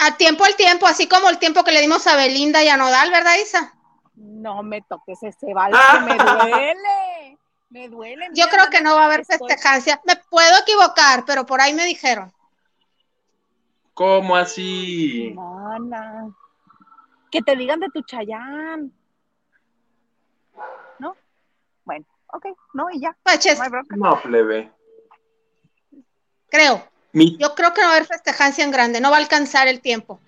a tiempo al tiempo, así como el tiempo que le dimos a Belinda y a Nodal, ¿verdad, Isa? No me toques ese vals Ah. que me duele. Me duele. Yo creo que no va a haber estoy- festejancia. Me puedo equivocar, pero por ahí me dijeron. ¿Cómo así? Mana. Que te digan de tu Chayán. ¿No? Bueno, ok, no, y ya. Pues, ches, No. No, plebe. creo. Mi, Yo creo que no va a haber festejancia en grande, no va a alcanzar el tiempo.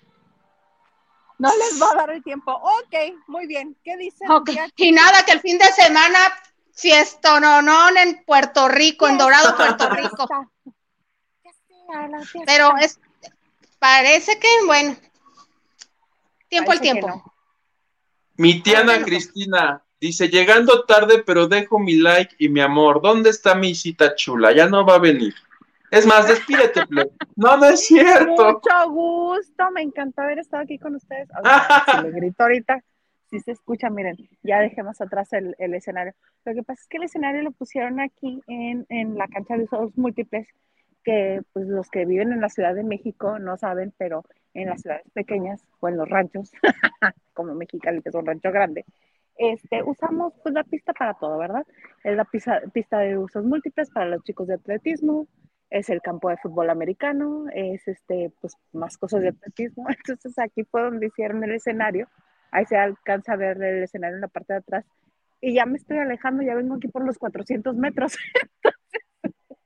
No les va a dar el tiempo. Ok, muy bien. ¿Qué dicen? Ok. Ya- Y nada, que el fin de semana fiestononón en Puerto Rico, en Dorado, Puerto Rico. Fiesta. Pero es, parece que, bueno, tiempo al Parece tiempo. no. Mi tía Ana. Cristina dice, llegando tarde, pero dejo mi like y mi amor. ¿Dónde está mi cita chula? Ya no va a venir. Es más, despídete, Ple. No, no es cierto. Mucho gusto, me encantó haber estado aquí con ustedes. O sea, si le grito ahorita, si se escucha, miren, ya dejemos atrás el, el escenario. Lo que pasa es que el escenario lo pusieron aquí en, en la cancha de usos múltiples, que pues los que viven en la Ciudad de México no saben, pero en las ciudades pequeñas o en los ranchos, como Mexicali, que es un rancho grande, este, usamos pues la pista para todo, ¿verdad? Es la pista, pista de usos múltiples para los chicos de atletismo, es el campo de fútbol americano, es este, pues más cosas de atletismo. Entonces aquí fue donde hicieron el escenario. Ahí se alcanza a ver el escenario en la parte de atrás. Y ya me estoy alejando, ya vengo aquí por los 400 metros. Entonces,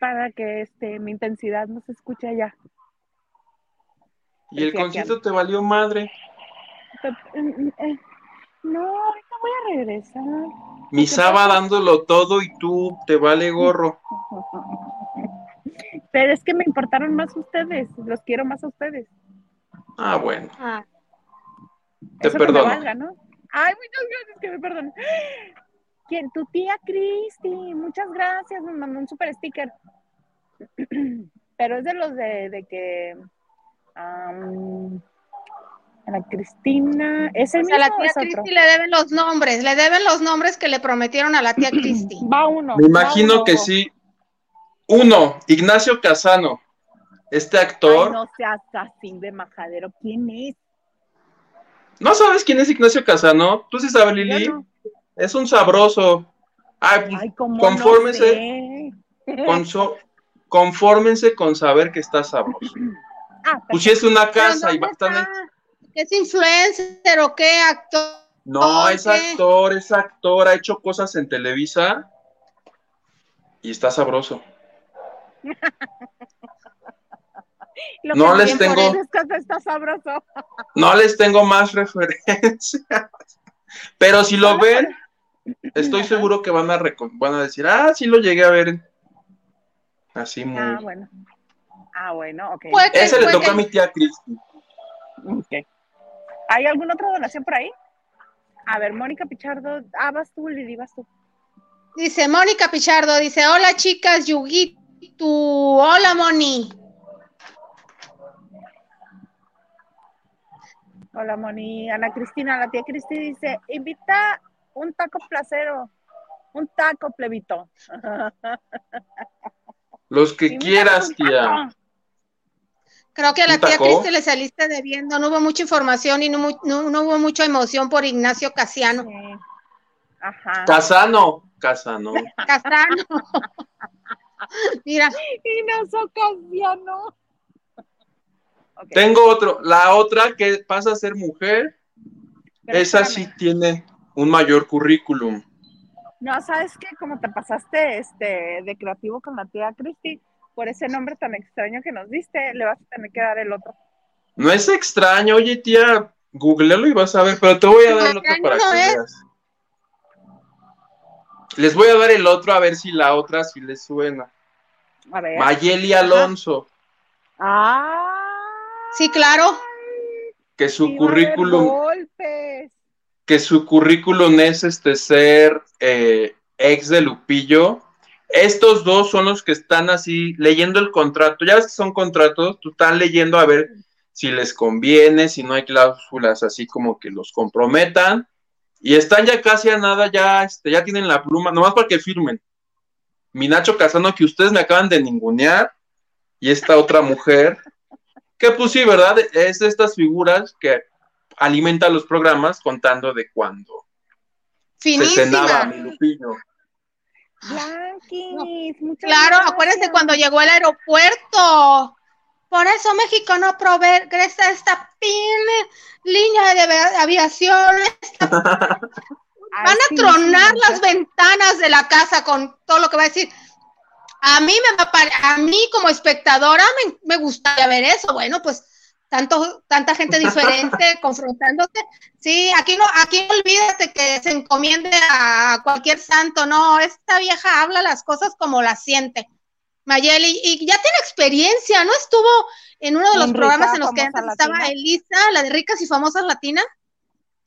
para que este, mi intensidad no se escuche allá. Y el concierto te valió madre. No, ahorita voy a regresar. Mi ¿Qué Saba dándolo todo y tú te vale gorro. Pero es que me importaron más ustedes, los quiero más a ustedes. Ah, bueno. Ah, Te Eso que me perdono. valga, ¿no? Ay, muchas gracias que me perdonen. ¿Quién? Tu tía Cristi, muchas gracias, me mandó un super sticker. Pero es de los de, de que la Cristina, ¿es el o sea, mismo la o tía? Cristi le deben los nombres, le deben los nombres que le prometieron a la tía Cristi. Va uno. Me imagino uno. que sí. Uno, Ignacio Casano. Este Ay, actor. no seas así de majadero. ¿Quién es? ¿No sabes quién es Ignacio Casano? ¿Tú sí sabes, Lili? no. Es un sabroso. Ay, pues, Ay, cómo confórmese. no sé. con so- confórmense con saber que está sabroso. Ah, Pues si es una ¿Pero casa y va a estar está? ¿Es influencer o qué actor? No, es ¿Qué? actor, es actor, ha hecho cosas en Televisa y está sabroso. Lo No que les tengo- por eso es que está sabroso. No les tengo más referencias. Pero si lo ven, estoy seguro que van a, van a decir, ah, sí lo llegué a ver. Así muy. Ah, bueno. Ah, bueno, ok. Ese le que- a mi tía Cristi. Ok. ¿Hay alguna otra donación por ahí? A ver, Mónica Pichardo. Ah, vas tú, Lili, vas tú. Dice Mónica Pichardo, dice, hola chicas, Yugi, tu, hola Moni. Hola, Moni. Ana Cristina, la tía Cristi dice, invita un taco placero. Un taco, plebito. Los que quieras, tía. Creo que a la ¿Un tía? Cristi le saliste debiendo, no hubo mucha información y no, mu- no- no hubo mucha emoción por Ignacio Casiano. Sí. Ajá. Casano. Casano. Casano. Mira, soy Casiano. Tengo otro. La otra que pasa a ser mujer, Pero esa espérame. sí tiene un mayor currículum. No, ¿sabes qué? Como te pasaste este de creativo con la tía Cristi, por ese nombre tan extraño que nos diste, le vas a tener que dar el otro. No es extraño, oye tía, googlealo y vas a ver, pero te voy a dar el otro para no que es. veas. Les voy a dar el otro a ver si la otra sí les suena. A ver. Mayeli Alonso, Ah. sí, claro. que su sí currículum, golpes. que su currículum es este ser eh, ex de Lupillo. Estos dos son los que están así leyendo el contrato. Ya ves que son contratos, tú están leyendo a ver si les conviene, si no hay cláusulas así como que los comprometan. Y están ya casi a nada, ya, este, ya tienen la pluma, nomás para que firmen. Mi Nacho Casano, que ustedes me acaban de ningunear, y esta otra mujer, que pues sí, ¿verdad? Es de estas figuras que alimenta los programas contando de cuando se cenaba mi Finísima. Blanquis, muchas Claro, gracias. acuérdense cuando llegó el aeropuerto. Por eso México no progresa esta pin línea de avi- aviación. Ay, Van a tronar sí, las ventanas de la casa con todo lo que va a decir. A mí me va a mí como espectadora me, me gustaría ver eso. Bueno, pues tanto, tanta gente diferente confrontándose. Sí, aquí no, aquí no olvídate que se encomiende a cualquier santo, no, esta vieja habla las cosas como las siente. Mayeli, y ya tiene experiencia, ¿no? Estuvo en uno de los En programas Rica, en los que antes estaba Latina. Elisa, la de ricas y famosas latinas.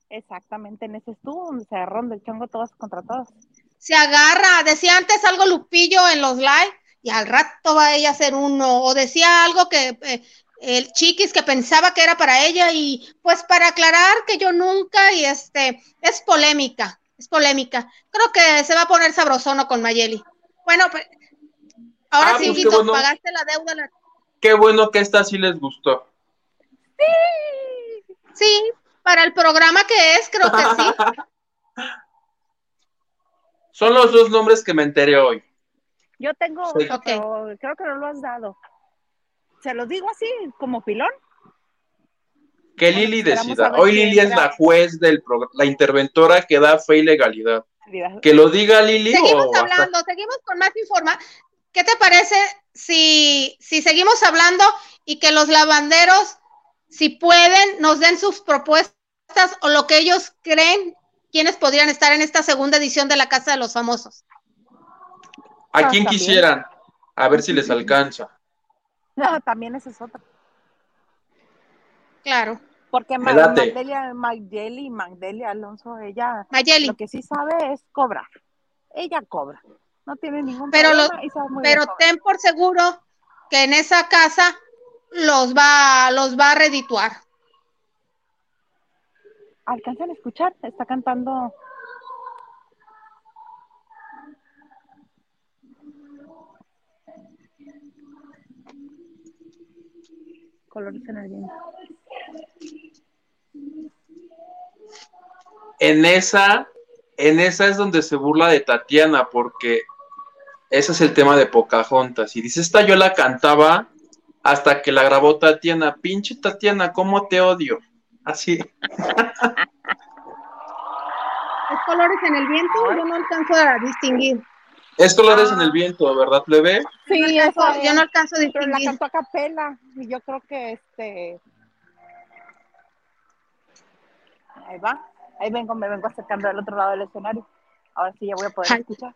Exactamente, en ese estuvo, donde se agarraron del chongo todos contra todos. se agarra, decía antes algo Lupillo en los live y al rato va ella a hacer uno, o decía algo que eh, el chiquis que pensaba que era para ella y pues para aclarar que yo nunca y este es polémica, es polémica. Creo que se va a poner sabrosono con Mayeli. Bueno, pues ahora Ah, sí, pues qué Guito, bueno. pagaste la deuda. la- Qué bueno que esta sí les gustó. Sí, para el programa que es, creo que sí. Son los dos nombres que me enteré hoy. Yo tengo Sí. otro, creo que no lo has dado. Se los digo así, como pilón. Que Lili decida. Hoy Lili es la juez del programa, la interventora que da fe y legalidad. Que lo diga Lili Seguimos o hasta- hablando, seguimos con más información. ¿Qué te parece si, si seguimos hablando y que los lavanderos, si pueden, nos den sus propuestas o lo que ellos creen, quienes podrían estar en esta segunda edición de la Casa de los Famosos? a Ah, quien también. quisieran, a ver si les alcanza. No, también ese es otro. Claro. Porque. Magdelia, Magdeli, Magdelia Alonso, ella Mayeli, lo que sí sabe es cobrar. Ella cobra. No tiene ningún Pero lo- problema y sabe muy bien pero ten por seguro que en esa casa los va, los va a redituar. ¿Alcanzan a escuchar? Está cantando. Colores en el viento. En esa, en esa es donde se burla de Tatiana, porque ese es el tema de Pocahontas. Y dice, esta yo la cantaba hasta que la grabó Tatiana. Pinche Tatiana, ¿cómo te odio? Así. ¿Es colores en el viento? Yo no alcanzo a distinguir. Es colores en Ah. el viento, ¿verdad, plebe? Sí, eso yo no alcanzo a Pero la distinguir. cantó a capela y yo creo que este. Ahí va. Ahí vengo, me vengo acercando del otro lado del escenario. Ahora sí ya voy a poder Ay. escuchar.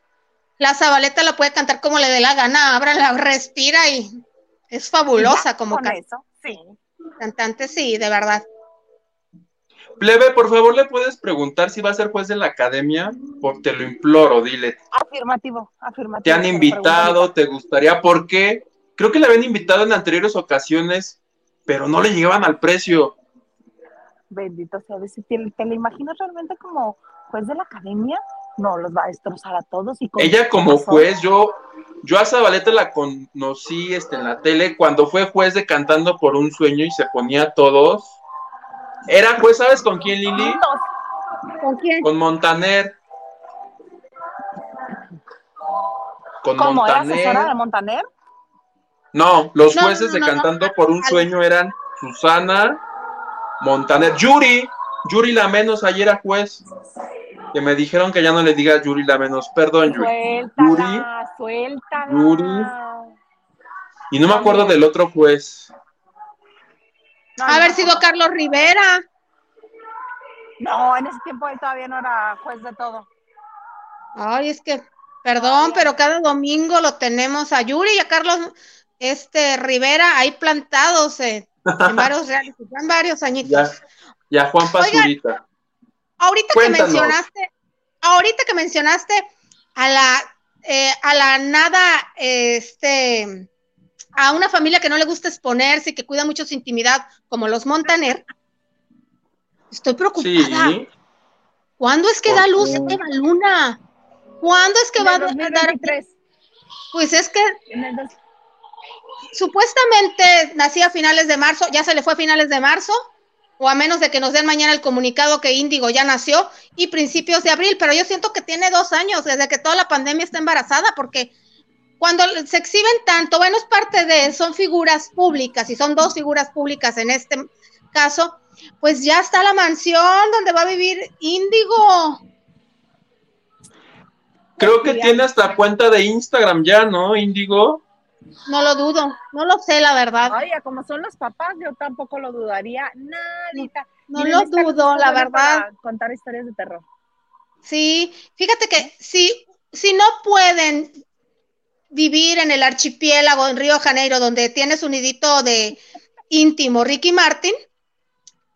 La Zabaleta la puede cantar como le dé la gana, ábrala, respira y es fabulosa Ya, como can- eso, sí. cantante, sí, de verdad. Plebe, por favor, ¿le puedes preguntar si va a ser juez de la academia? Por, te lo imploro, dile. Afirmativo, afirmativo. ¿Te han invitado? ¿Te gustaría? ¿Por qué? Creo que le habían invitado en anteriores ocasiones, pero no le llegaban al precio. Bendito sea, si te, te lo imaginas realmente como juez de la academia, no, los va a destrozar a todos. y Ella como juez, yo, yo a Zabaleta la conocí este, en la tele cuando fue juez de Cantando por un Sueño y se ponía a todos. Era juez, ¿sabes con quién, Lili? ¿Con quién? Con Montaner. Con ¿Cómo era asesora de Montaner. Montaner? No, los No, jueces no, de no. Cantando por un Sueño eran Susana, Montaner, Yuri, Yuri la menos, ayer era juez. Que me dijeron que ya no le diga Yuri la menos, perdón, Yuri. Suéltala, suéltala. Yuri. Y no me acuerdo del otro juez. No, Haber no, sido Carlos Rivera. No, en ese tiempo él todavía no era juez de todo. Ay, es que, perdón, pero cada domingo lo tenemos a Yuri y a Carlos este Rivera ahí plantados eh, en varios reality, en varios añitos. Ya, ya Juan Oigan, Pazurita. Ahorita Cuéntanos. que mencionaste, ahorita que mencionaste a la eh, a la nada, este, a una familia que no le gusta exponerse y que cuida mucho su intimidad, como los Montaner, estoy preocupada. Sí, ¿Cuándo es que ¿Por da luz qué? Eva Luna? ¿Cuándo es que En va a dar? 2023. Pues es que supuestamente nacía a finales de marzo, ya se le fue a finales de marzo, o a menos de que nos den mañana el comunicado que Índigo ya nació, y principios de abril, pero yo siento que tiene dos años desde que toda la pandemia está embarazada, porque cuando se exhiben tanto, bueno, es parte de, son figuras públicas, y son dos figuras públicas en este caso, pues ya está la mansión donde va a vivir Índigo. creo que tiene hasta cuenta de Instagram ya, ¿no, Índigo? No lo dudo, no lo sé, la verdad. Oye, como son los papás, yo tampoco lo dudaría. Nadita. No Miren, lo dudo, la verdad. para Contar historias de terror. Sí, fíjate que si, si no pueden vivir en el archipiélago en Río Janeiro, donde tienes un nidito de íntimo Ricky Martin,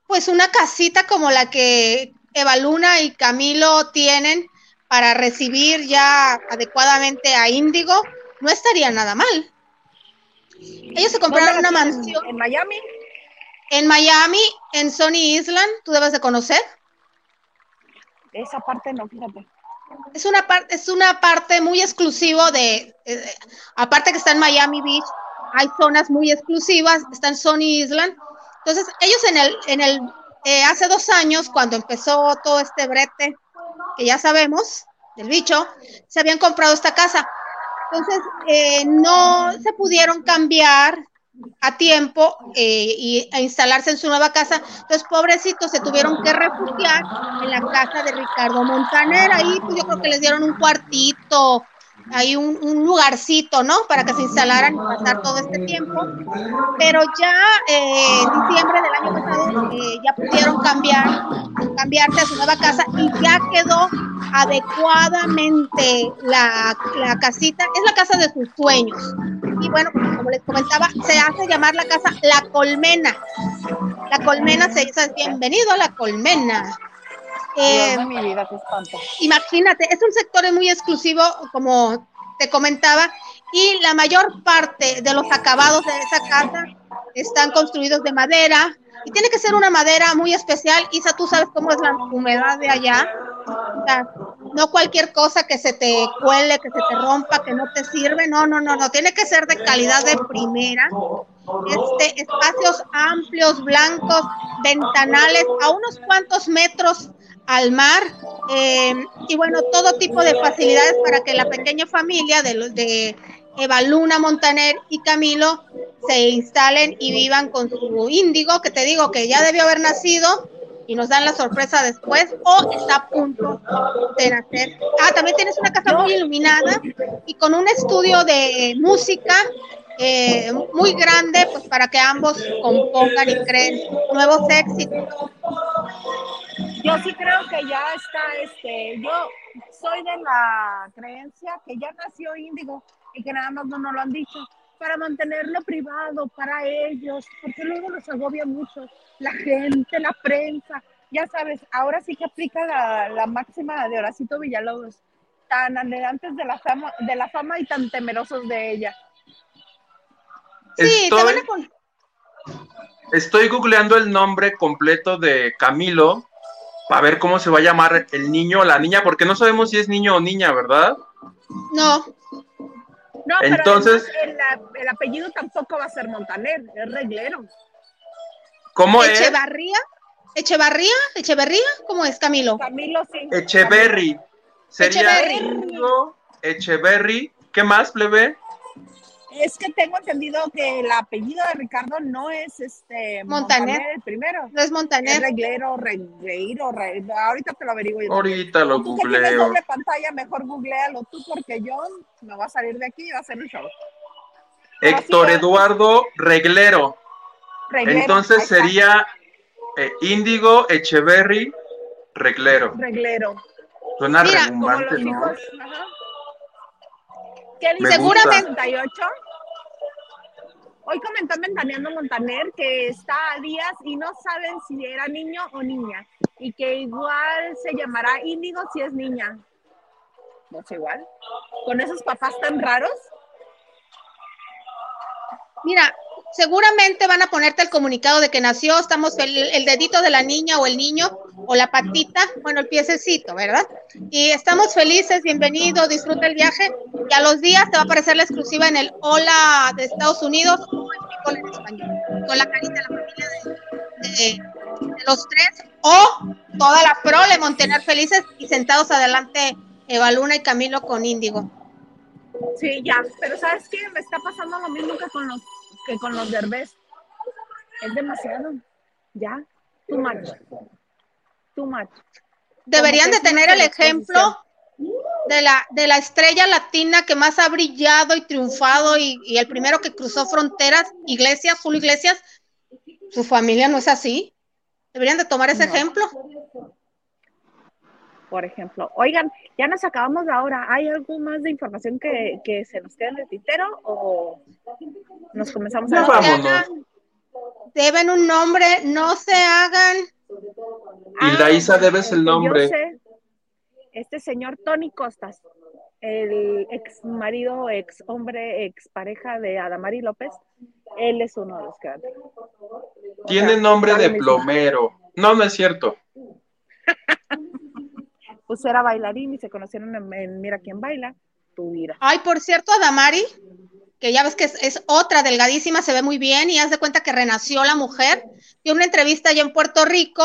pues una casita como la que Eva Luna y Camilo tienen para recibir ya adecuadamente a Índigo, no estaría nada mal. Ellos se compraron ¿Dónde una mansión En Miami. en Miami, en Sony Island, tú debes de conocer. Esa parte no, fíjate. Es una parte, es una parte muy exclusivo de, eh, aparte que está en Miami Beach, hay zonas muy exclusivas, está en Sony Island. Entonces, ellos en el, en el, eh, hace dos años, cuando empezó todo este brete, que ya sabemos, del bicho, se habían comprado esta casa. Entonces, eh, no se pudieron cambiar a tiempo eh, y a instalarse en su nueva casa. Entonces, pobrecitos, se tuvieron que refugiar en la casa de Ricardo Montaner. Ahí, pues yo creo que les dieron un cuartito, ahí un, un lugarcito, ¿no? Para que se instalaran y pasar todo este tiempo. Pero ya eh, en diciembre del año pasado eh, ya pudieron cambiar, cambiarse a su nueva casa y ya quedó adecuadamente la, la casita. Es la casa de sus sueños. Y bueno, como les comentaba, se hace llamar la casa La Colmena. La Colmena se dice bienvenido a la Colmena. Eh, Dios de mi vida, qué espanto. imagínate, es un sector muy exclusivo, como te comentaba, y la mayor parte de los acabados de esa casa están construidos de madera, y tiene que ser una madera muy especial. Isa, tú sabes cómo es la humedad de allá. O sea, no cualquier cosa que se te cuele, que se te rompa, que no te sirve. No, no, no, no. Tiene que ser de calidad de primera. Este, espacios amplios, blancos, ventanales, a unos cuantos metros al mar. eh, y bueno, todo tipo de facilidades para que la pequeña familia de, de Eva Luna Montaner y Camilo se instalen y vivan con su índigo, que te digo que ya debió haber nacido y nos dan la sorpresa después, o está a punto de nacer. Ah, también tienes una casa muy iluminada y con un estudio de música eh, muy grande, pues para que ambos compongan y creen nuevos éxitos. Yo sí creo que ya está, este, yo soy de la creencia que ya nació Índigo y que nada más no nos lo han dicho para mantenerlo privado para ellos, porque luego los agobia mucho la gente, la prensa, ya sabes, ahora sí que aplica la, la máxima de Horacito Villalobos, tan anhelantes de la fama, de la fama y tan temerosos de ella. Sí, te van Estoy, a con- estoy googleando el nombre completo de Camilo para ver cómo se va a llamar el niño o la niña, porque no sabemos si es niño o niña, ¿verdad? No, No, Entonces- pero el, el apellido tampoco va a ser Montaner, es reglero. ¿Cómo es? Echevarría, Echevarría, Echeverría, ¿cómo es Camilo? Camilo sí. Echeverry. Sería Echeverry. ¿Qué más, plebe? Es que tengo entendido que el apellido de Ricardo no es este Montaner. el primero. No es Es Montaner. reglero, regleiro, re- ahorita te lo averiguo. yo. Ahorita lo Tú que tienes googleo. doble pantalla, mejor googlealo tú porque yo me voy a salir de aquí y va a ser un show. Héctor Así es. Eduardo Reglero. Reglero, Entonces sería eh, Índigo Echeverry Reglero. Reglero. Suena Mira, Como rebumbante, los ¿no? hijos. Ajá. Seguramente- 68. Hoy comentó Ventaneando Montaner que está a días y no saben si era niño o niña. Y que igual se llamará Índigo si es niña. No es igual. Con esos papás tan raros. Mira, seguramente van a ponerte el comunicado de que nació, estamos el, el dedito de la niña o el niño o la patita, bueno, el piececito, ¿verdad? Y estamos felices, bienvenido, disfruta el viaje y a los días te va a aparecer la exclusiva en el Hola de Estados Unidos o en en español, con la carita de la familia de, de- de los tres o toda la prole Montener felices y sentados adelante Eva Luna y Camilo con Índigo. Sí, ya. Pero ¿sabes qué? Me está pasando lo mismo que con los, que con los derbés. Es demasiado. Ya. Too much. Too much. Deberían de tener el ejemplo. De la, de la estrella latina que más ha brillado y triunfado y, y el primero que cruzó fronteras, Iglesias, Julio Iglesias, su familia no es así. Deberían de tomar ese No. ejemplo. por ejemplo. Oigan, ya nos acabamos la hora. ¿Hay algo más de información que, que se nos quede en el tintero o nos comenzamos a... No hagan- deben un nombre, no se hagan. Hildaísa, debes el el que yo nombre. sé, este señor Tony Costas, el ex marido, ex hombre, ex pareja de Adamari López, él es uno de los que van. Tiene sea, nombre de plomero. No, no es cierto. Pues era bailarín y se conocieron en, en Mira quién baila, tu vida. Ay, por cierto, Adamari, que ya ves que es, es otra delgadísima, se ve muy bien y haz de cuenta que renació la mujer. Dio una entrevista allá en Puerto Rico,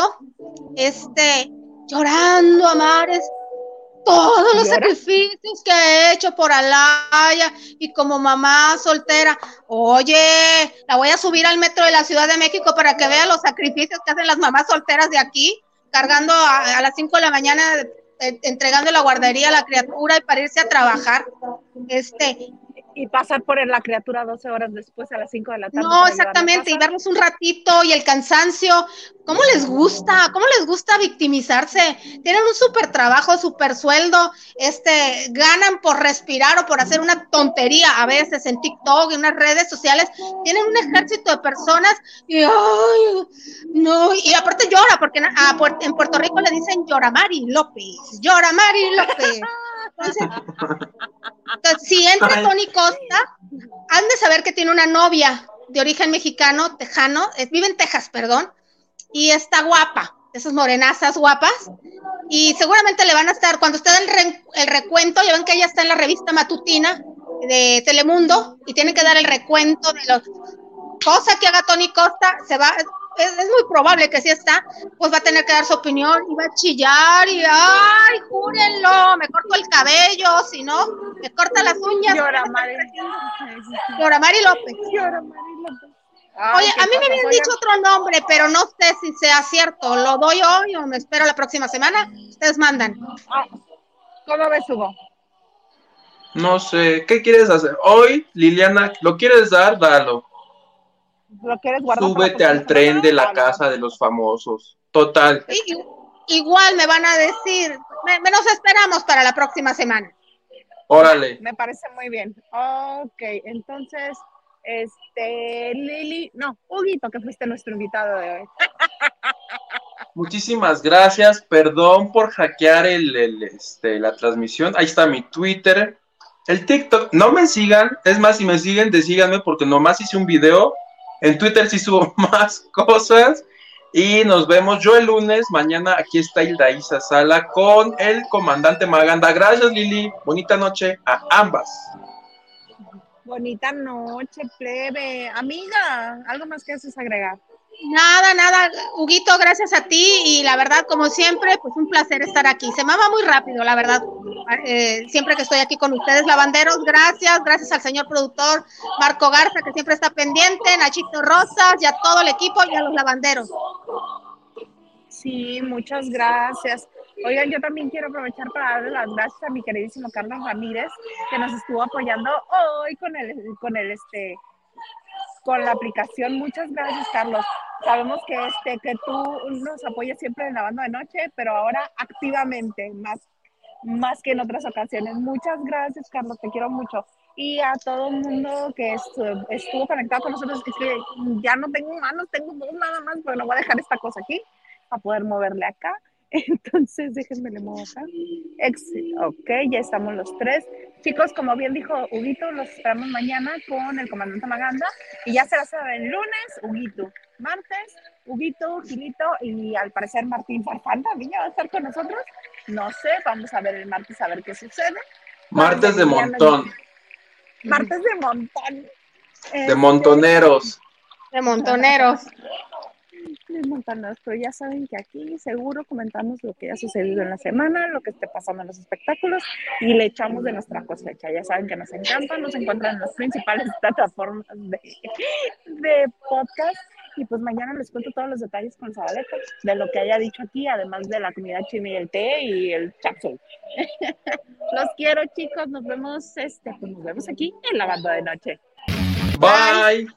este, llorando a mares, todos los ¿Llora? sacrificios que he hecho por Alaya y como mamá soltera. Oye, la voy a subir al metro de la Ciudad de México para que vea los sacrificios que hacen las mamás solteras de aquí, cargando a, a las 5 de la mañana, eh, entregando la guardería a la criatura y para irse a trabajar. Este, Y pasar por la criatura 12 horas después a las 5 de la tarde. no, exactamente, y verlos un ratito y el cansancio, ¿cómo les gusta? ¿Cómo les gusta victimizarse? Tienen un súper trabajo, súper sueldo, este, ganan por respirar o por hacer una tontería a veces en TikTok, en unas redes sociales, tienen un ejército de personas y, ay, no, y aparte llora, porque en, a en Puerto Rico le dicen Lloramari López, Lloramari López. Entonces, entonces, si entra. Tony Costa, han de saber que tiene una novia de origen mexicano, tejano, eh, vive en Texas, perdón, y está guapa, esas morenazas guapas, y seguramente le van a estar, cuando esté el, re- el recuento, ya ven que ella está en la revista matutina de Telemundo, y tiene que dar el recuento de los cosa que haga Tony Costa, se va, es, es muy probable que si está, pues va a tener que dar su opinión y va a chillar y ay, júrenlo, me corto el cabello, si no, me corta las uñas. Llora, Mari. Llora Mari López. Llora, Mari López. Oye, Ay, a mí me habían dicho otro nombre, pero no sé si sea cierto. ¿Lo doy hoy o me espero la próxima semana? Ustedes mandan. Ah, ¿Cómo ves, Hugo? No sé. ¿Qué quieres hacer? Hoy, Liliana, ¿lo quieres dar? Dalo. ¿Lo quieres guardar? Súbete al tren de la casa de los famosos. Total. Igual me van a decir, me, me nos esperamos para la próxima semana. Órale. Me parece muy bien. Ok, entonces, este, Lili, no, Huguito, que fuiste nuestro invitado de hoy. Muchísimas gracias. Perdón por hackear el, el, este, la transmisión. Ahí está mi Twitter. El TikTok. No me sigan. Es más, si me siguen, desíganme porque nomás hice un video. En Twitter sí subo más cosas. Y nos vemos yo el lunes. Mañana aquí está Hilda Isa Sala con el comandante Maganda. Gracias, Lili. Bonita noche a ambas. Bonita noche, plebe. Amiga, ¿algo más que haces agregar? Nada, nada, Huguito, gracias a ti y la verdad, como siempre, pues un placer estar aquí. Se me va muy rápido, la verdad. Eh, siempre que estoy aquí con ustedes, lavanderos, gracias, gracias al señor productor Marco Garza, que siempre está pendiente, Nachito Rosas y a todo el equipo y a los lavanderos. Sí, muchas gracias. Oigan, yo también quiero aprovechar para darle las gracias a mi queridísimo Carlos Ramírez, que nos estuvo apoyando hoy con el, con el, este, con la aplicación. Muchas gracias, Carlos. Sabemos que este, que tú nos apoyas siempre en la banda de noche, pero ahora activamente, más, más que en otras ocasiones. Muchas gracias, Carlos, te quiero mucho. Y a todo el mundo que estu- estuvo conectado con nosotros, es que ya no tengo manos, tengo dos nada más, pero no voy a dejar esta cosa aquí para poder moverle acá. Entonces, déjenme le muevo acá. Ex ok, ya estamos los tres. Chicos, como bien dijo Huguito, los esperamos mañana con el comandante Maganda. Y ya será el lunes, Huguito. Martes, Huguito, Gilito y al parecer Martín Farfán también ya va a estar con nosotros. No sé, vamos a ver el martes a ver qué sucede. Martes de montón. Martes de montón. De montoneros. De montoneros. de montanos, pero ya saben que aquí seguro comentamos lo que ha sucedido en la semana, lo que esté pasando en los espectáculos y le echamos de nuestra cosecha. Ya saben que nos encanta, nos encuentran en las principales plataformas de, de podcast. Y pues mañana les cuento todos los detalles con Zabaleta de lo que haya dicho aquí, además de la comida china y el té y el chapsul. los quiero, chicos. Nos vemos, este, pues nos vemos aquí en la banda de noche. Bye.